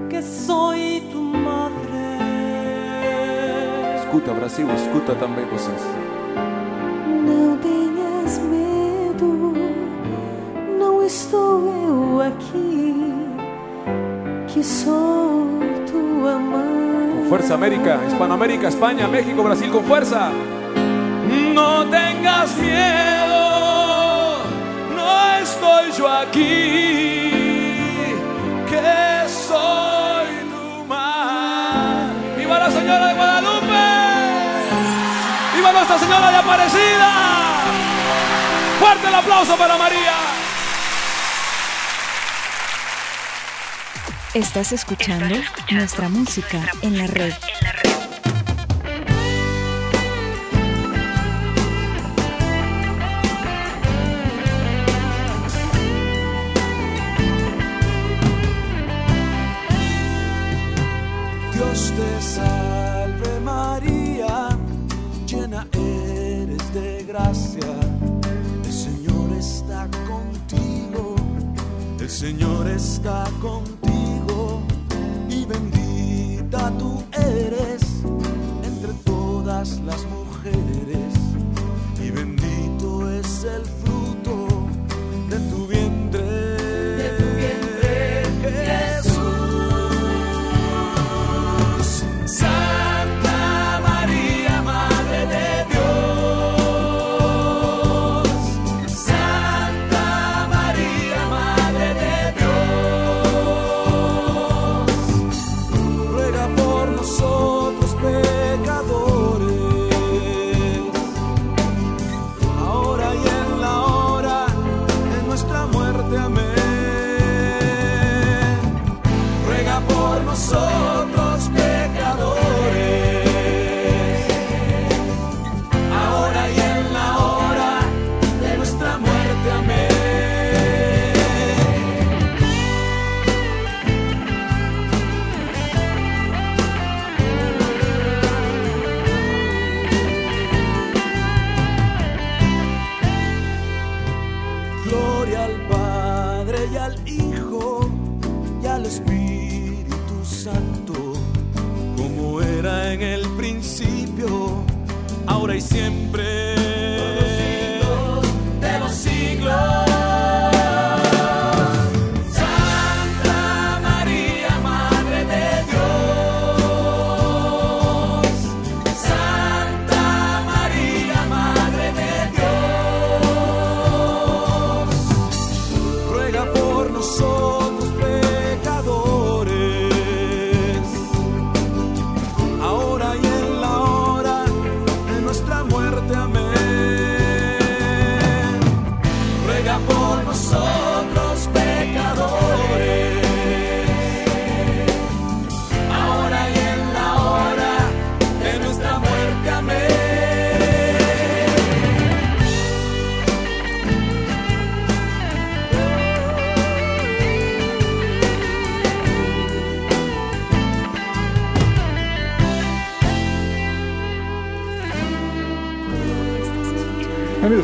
que soy tu madre. Escuta, Brasil, escuta também vocês. Não tenhas medo, não estou eu aqui, que sou tua mãe. Fuerza América, Hispanoamérica, España, México, Brasil, con fuerza. No tengas miedo, no estoy yo aquí, que soy tu madre. ¡Viva la Señora de Guadalupe! ¡Viva Nuestra Señora de Aparecida! ¡Fuerte el aplauso para María! Estás escuchando nuestra música en la red. Dios te salve María, llena eres de gracia. El Señor está contigo, el Señor está contigo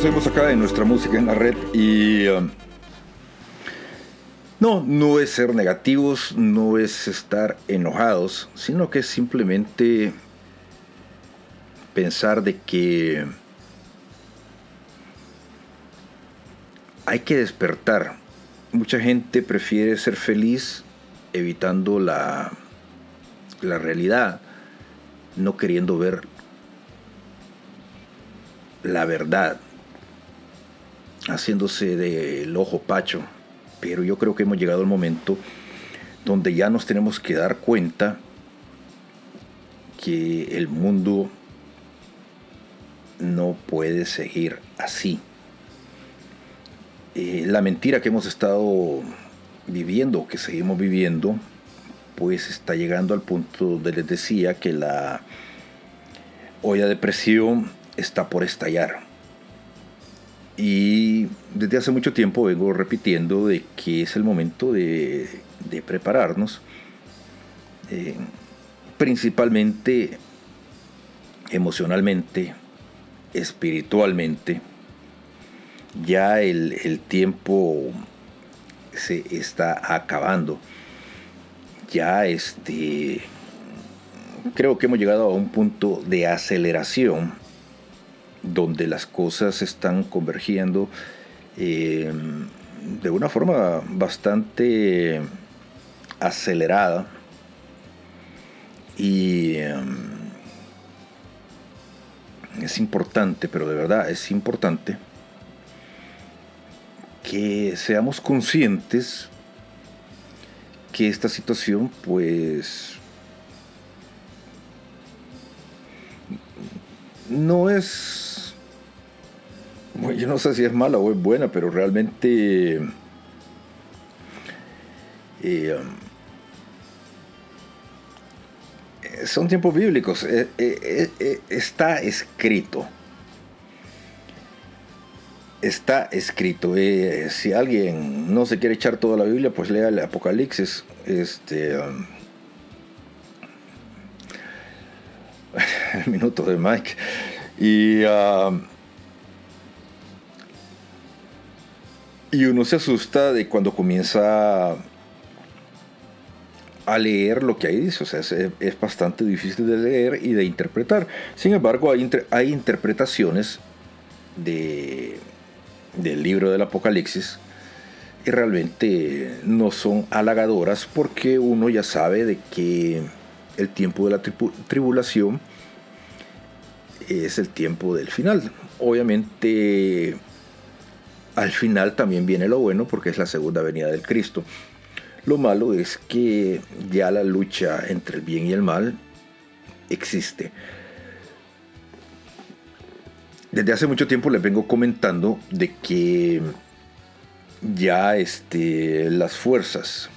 seguimos acá en nuestra música en la red y um, no, no es ser negativos, no es estar enojados, sino que es simplemente pensar de que hay que despertar. Mucha gente prefiere ser feliz evitando la, la realidad, no queriendo ver la verdad, haciéndose del ojo pacho. Pero yo creo que hemos llegado al momento donde ya nos tenemos que dar cuenta que el mundo no puede seguir así. Eh, la mentira que hemos estado viviendo, que seguimos viviendo, pues está llegando al punto donde les decía que la olla de presión está por estallar. Y desde hace mucho tiempo vengo repitiendo de que es el momento de, prepararnos, eh, principalmente emocionalmente, espiritualmente. Ya el, el tiempo se está acabando. Ya este creo que hemos llegado a un punto de aceleración donde las cosas están convergiendo eh, de una forma bastante acelerada. Y eh, es importante, pero de verdad es importante que seamos conscientes que esta situación pues no es bueno, yo no sé si es mala o es buena pero realmente eh, son tiempos bíblicos eh, eh, está escrito está escrito. Si alguien no se quiere echar toda la Biblia, pues lea el Apocalipsis. Este. Um, el minuto de Mike. Y. Um, y uno se asusta de cuando comienza a leer lo que ahí dice. O sea, es, es bastante difícil de leer y de interpretar. Sin embargo, hay, hay interpretaciones de del libro del Apocalipsis y realmente no son halagadoras porque uno ya sabe de que el tiempo de la tribulación es el tiempo del final. Obviamente al final también viene lo bueno porque es la segunda venida del Cristo. Lo malo es que ya la lucha entre el bien y el mal existe. Desde hace mucho tiempo les vengo comentando de que ya este, las fuerzas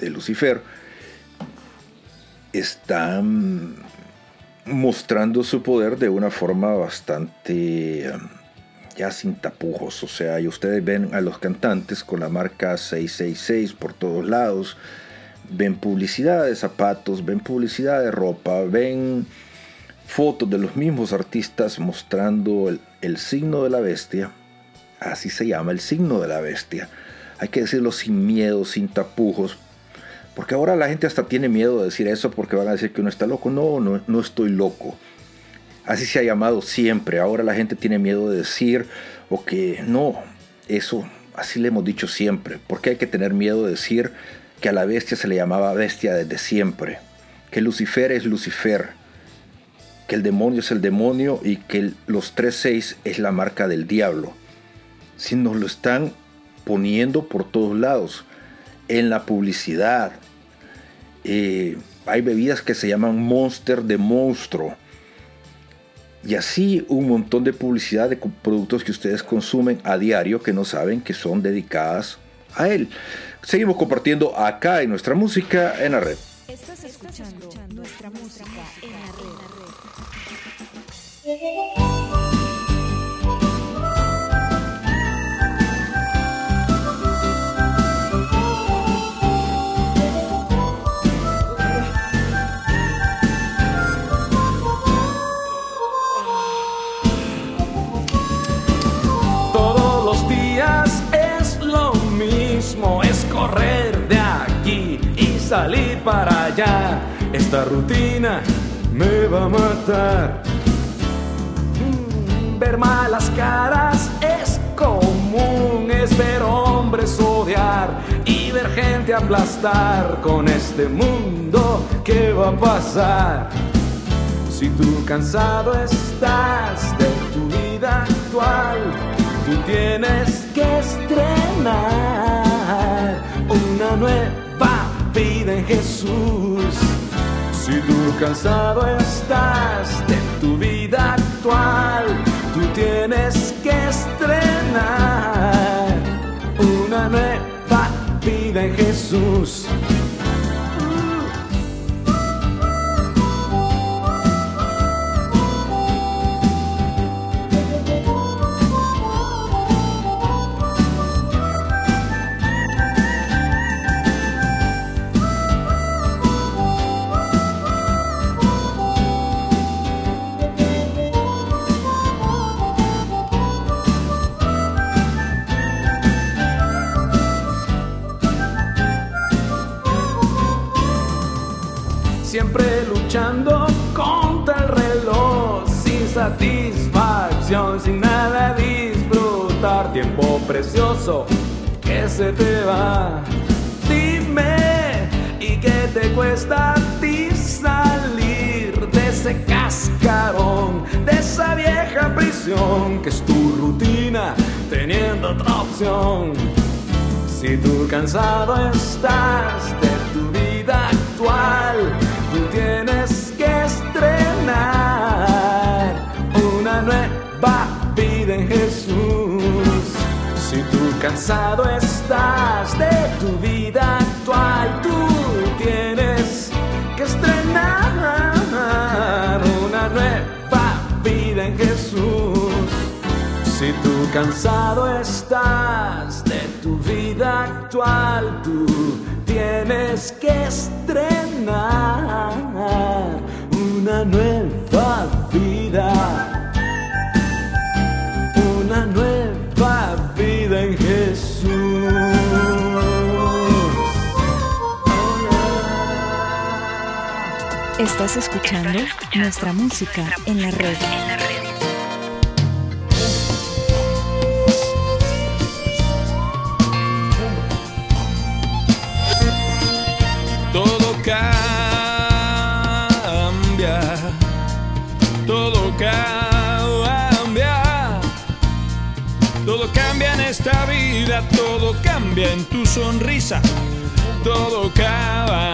de Lucifer están mostrando su poder de una forma bastante um, ya sin tapujos. O sea, y ustedes ven a los cantantes con la marca 666 por todos lados. Ven publicidad de zapatos, ven publicidad de ropa, ven fotos de los mismos artistas mostrando el, signo de la bestia. Así se llama, el signo de la bestia. Hay que decirlo sin miedo, sin tapujos. Porque ahora la gente hasta tiene miedo de decir eso porque van a decir que uno está loco. No, no, no estoy loco. Así se ha llamado siempre. Ahora la gente tiene miedo de decir o que no, eso así le hemos dicho siempre. Porque hay que tener miedo de decir que a la bestia se le llamaba bestia desde siempre. Que Lucifer es Lucifer que el demonio es el demonio y que los 3.6 es la marca del diablo. Si nos lo están poniendo por todos lados, en la publicidad, eh, hay bebidas que se llaman Monster de monstruo. Y así un montón de publicidad de productos que ustedes consumen a diario que no saben que son dedicadas a él. Seguimos compartiendo acá en nuestra música en la red. Estás escuchando nuestra música en la red. Salir para allá. Esta rutina me va a matar. Mm, Ver malas caras es común, es ver hombres odiar y ver gente aplastar con este mundo. ¿Qué va a pasar? Si tú cansado estás de tu vida actual, tú tienes que estrenar una nueva vida en Jesús. Si tú cansado estás de tu vida actual, tú tienes que estrenar una nueva vida en Jesús. Sin nada disfrutar, tiempo precioso que se te va. Dime, ¿y qué te cuesta a ti salir de ese cascarón, de esa vieja prisión que es tu rutina, teniendo otra opción? Si tú cansado estás de tu vida actual, tú tienes que estrenar cansado estás de tu vida actual, tú tienes que estrenar una nueva vida en Jesús. Si tú cansado estás de tu vida actual, tú tienes que estrenar una nueva vida. Estás escuchando nuestra música en la red. Todo cambia, todo cambia, todo cambia en esta vida, todo cambia en tu sonrisa, todo cambia,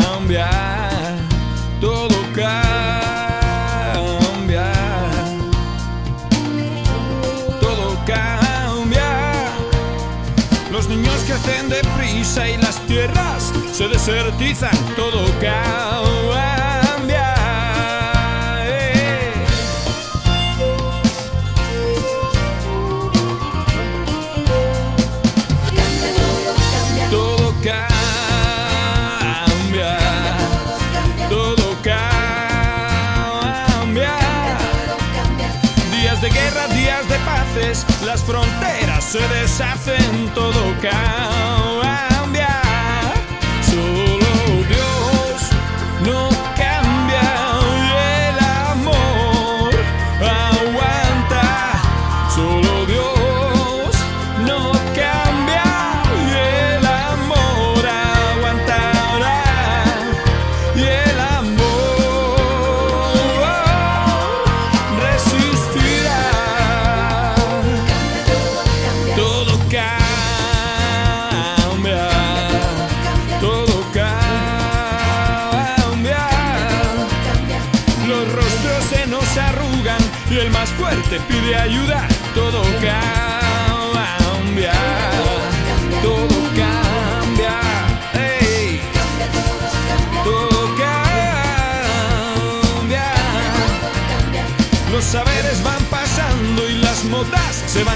y las tierras se desertizan, todo cambia. eh. Todo cambia, todo cambia. Días de guerra, días de paces, las fronteras se deshacen, todo cambia.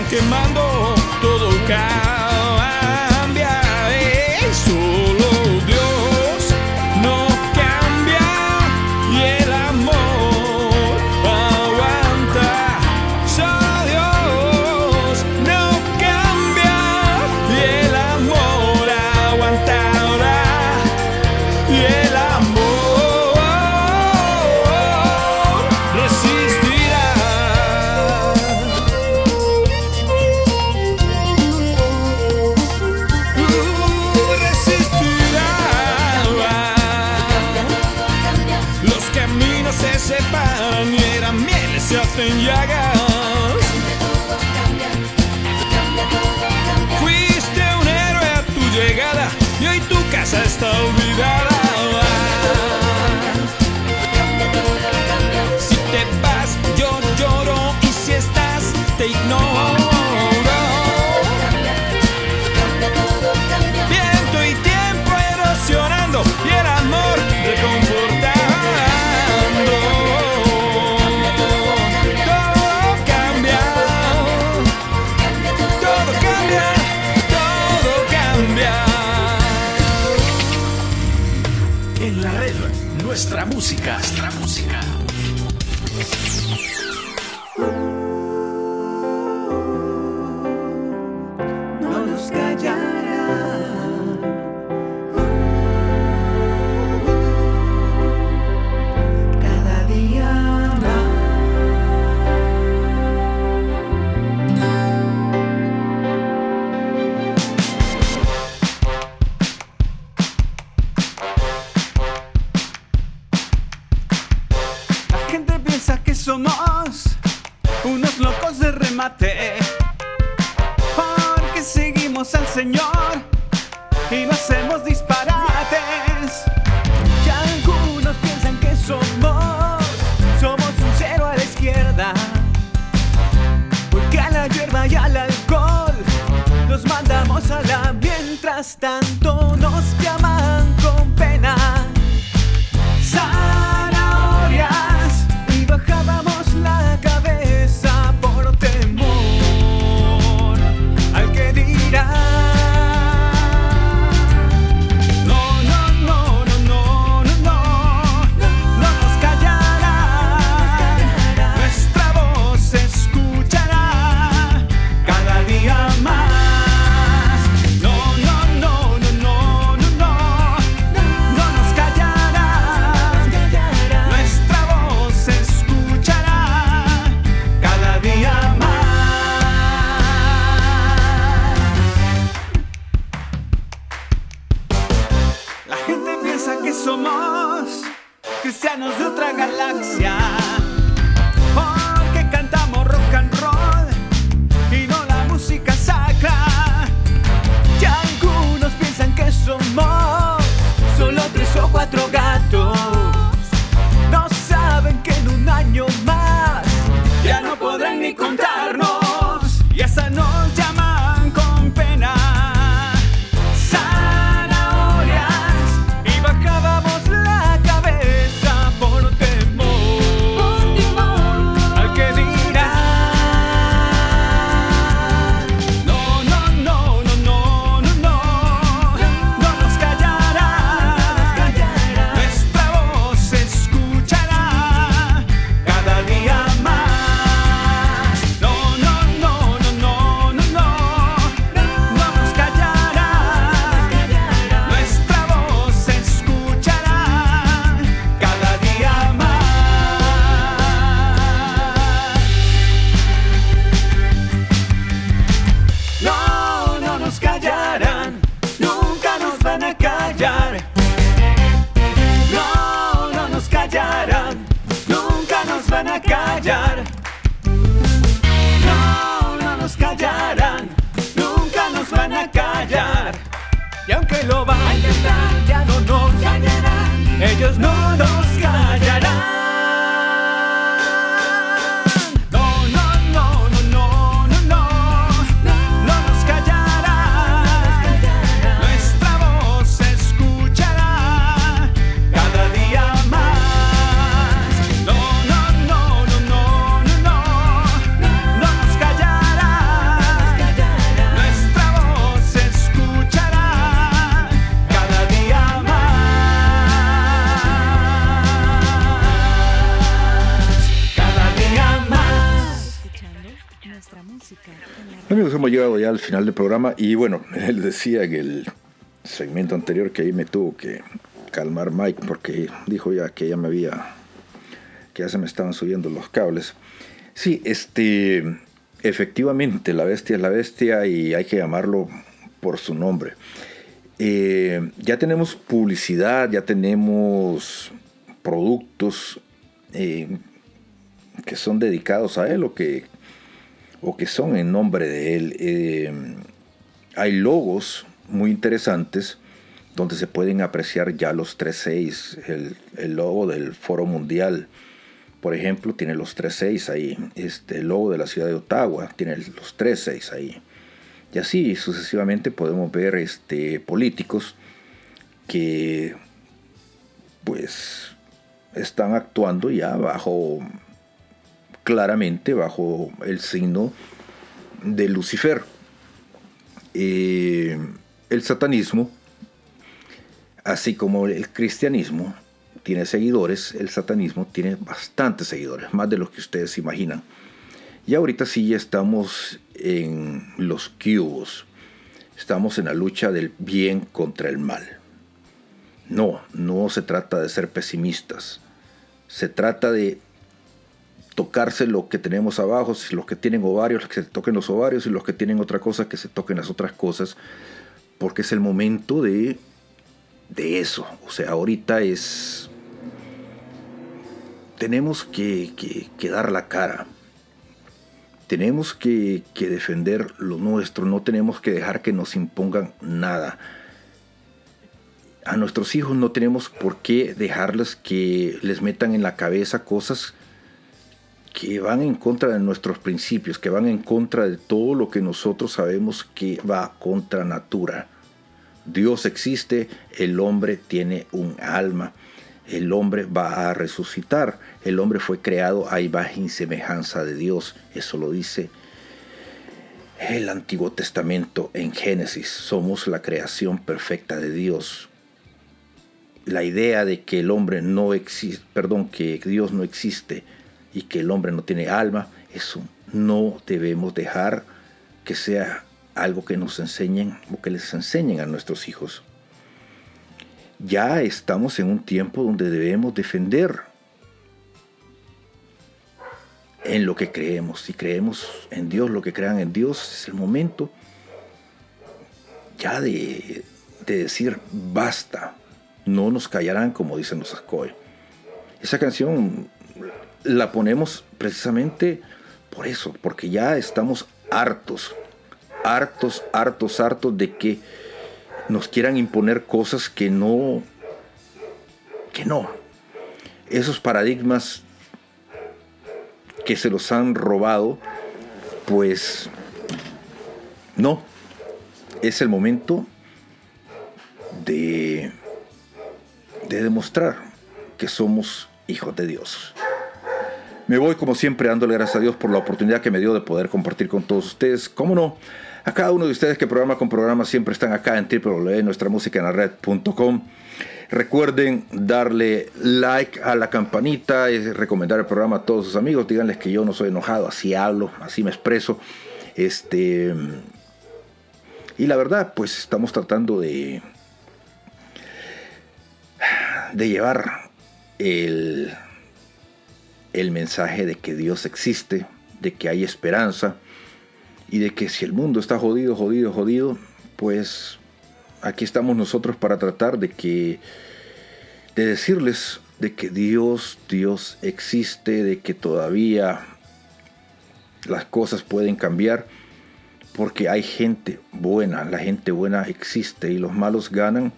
Quemando. Todo cambia. música. No, no nos callarán, nunca nos van a callar. Y aunque lo van a intentar, ya no nos callarán. Ellos no nos callarán. Amigos, hemos llegado ya al final del programa y bueno, él decía que el segmento anterior que ahí me tuvo que calmar Mike porque dijo ya que ya me había, que ya se me estaban subiendo los cables. Sí, este, efectivamente, la bestia es la bestia y hay que llamarlo por su nombre. Eh, ya tenemos publicidad, ya tenemos productos eh, que son dedicados a él o que o que son en nombre de Él. Eh, hay logos muy interesantes donde se pueden apreciar ya los 3.6, el, el logo del Foro Mundial, por ejemplo, tiene los 3.6 ahí, este, el logo de la ciudad de Ottawa tiene los 3.6 ahí. Y así sucesivamente podemos ver este, políticos que pues están actuando ya bajo claramente bajo el signo de Lucifer. Eh, el satanismo, así como el cristianismo, tiene seguidores, el satanismo tiene bastantes seguidores, más de los que ustedes imaginan. Y ahorita sí ya estamos en los cubos, estamos en la lucha del bien contra el mal. No, no se trata de ser pesimistas, se trata de tocarse lo que tenemos abajo, los que tienen ovarios, que se toquen los ovarios, y los que tienen otra cosa, que se toquen las otras cosas, porque es el momento de, de eso. O sea, ahorita es... Tenemos que, que, dar la cara. Tenemos que defender lo nuestro. No tenemos que dejar que nos impongan nada. A nuestros hijos no tenemos por qué dejarles que les metan en la cabeza cosas que van en contra de nuestros principios, que van en contra de todo lo que nosotros sabemos que va contra natura. Dios existe, el hombre tiene un alma, el hombre va a resucitar, el hombre fue creado a imagen y semejanza de Dios, eso lo dice el Antiguo Testamento en Génesis, somos la creación perfecta de Dios. La idea de que el hombre no existe, perdón, que Dios no existe, y que el hombre no tiene alma, eso no debemos dejar que sea algo que nos enseñen o que les enseñen a nuestros hijos. Ya estamos en un tiempo donde debemos defender en lo que creemos. Si creemos en Dios, lo que crean en Dios, es el momento ya de, decir basta. No nos callarán, como dicen los Ascoy. Esa canción la ponemos precisamente por eso, porque ya estamos hartos, hartos, hartos, hartos de que nos quieran imponer cosas que no, que no. Esos paradigmas que se los han robado, pues no. Es el momento de, de demostrar que somos hijos de Dios. Me voy como siempre dándole gracias a Dios por la oportunidad que me dio de poder compartir con todos ustedes. ¿Cómo no? A cada uno de ustedes que programa con programa siempre están acá en www.nuestramusicanlared.com. Recuerden darle like a la campanita y recomendar el programa a todos sus amigos. Díganles que yo no soy enojado, así hablo, así me expreso. Este y la verdad, pues estamos tratando de de llevar el el mensaje de que Dios existe, de que hay esperanza y de que si el mundo está jodido, jodido, jodido, pues aquí estamos nosotros para tratar de que de decirles de que Dios, Dios existe, de que todavía las cosas pueden cambiar porque hay gente buena, la gente buena existe y los malos ganan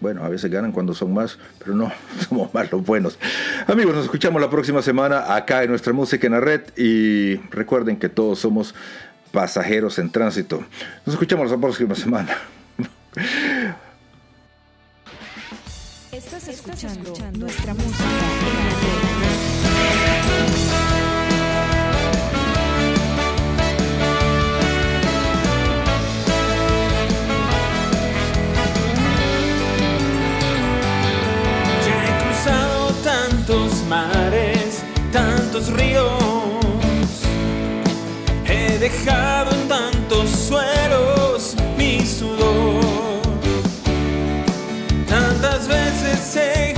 bueno, a veces ganan cuando son más, pero no, somos más los buenos. Amigos, nos escuchamos la próxima semana acá en nuestra música en la red y recuerden que todos somos pasajeros en tránsito. Nos escuchamos la próxima semana. Estás escuchando, nuestra música mares, tantos ríos. He dejado en tantos suelos mi sudor. Tantas veces he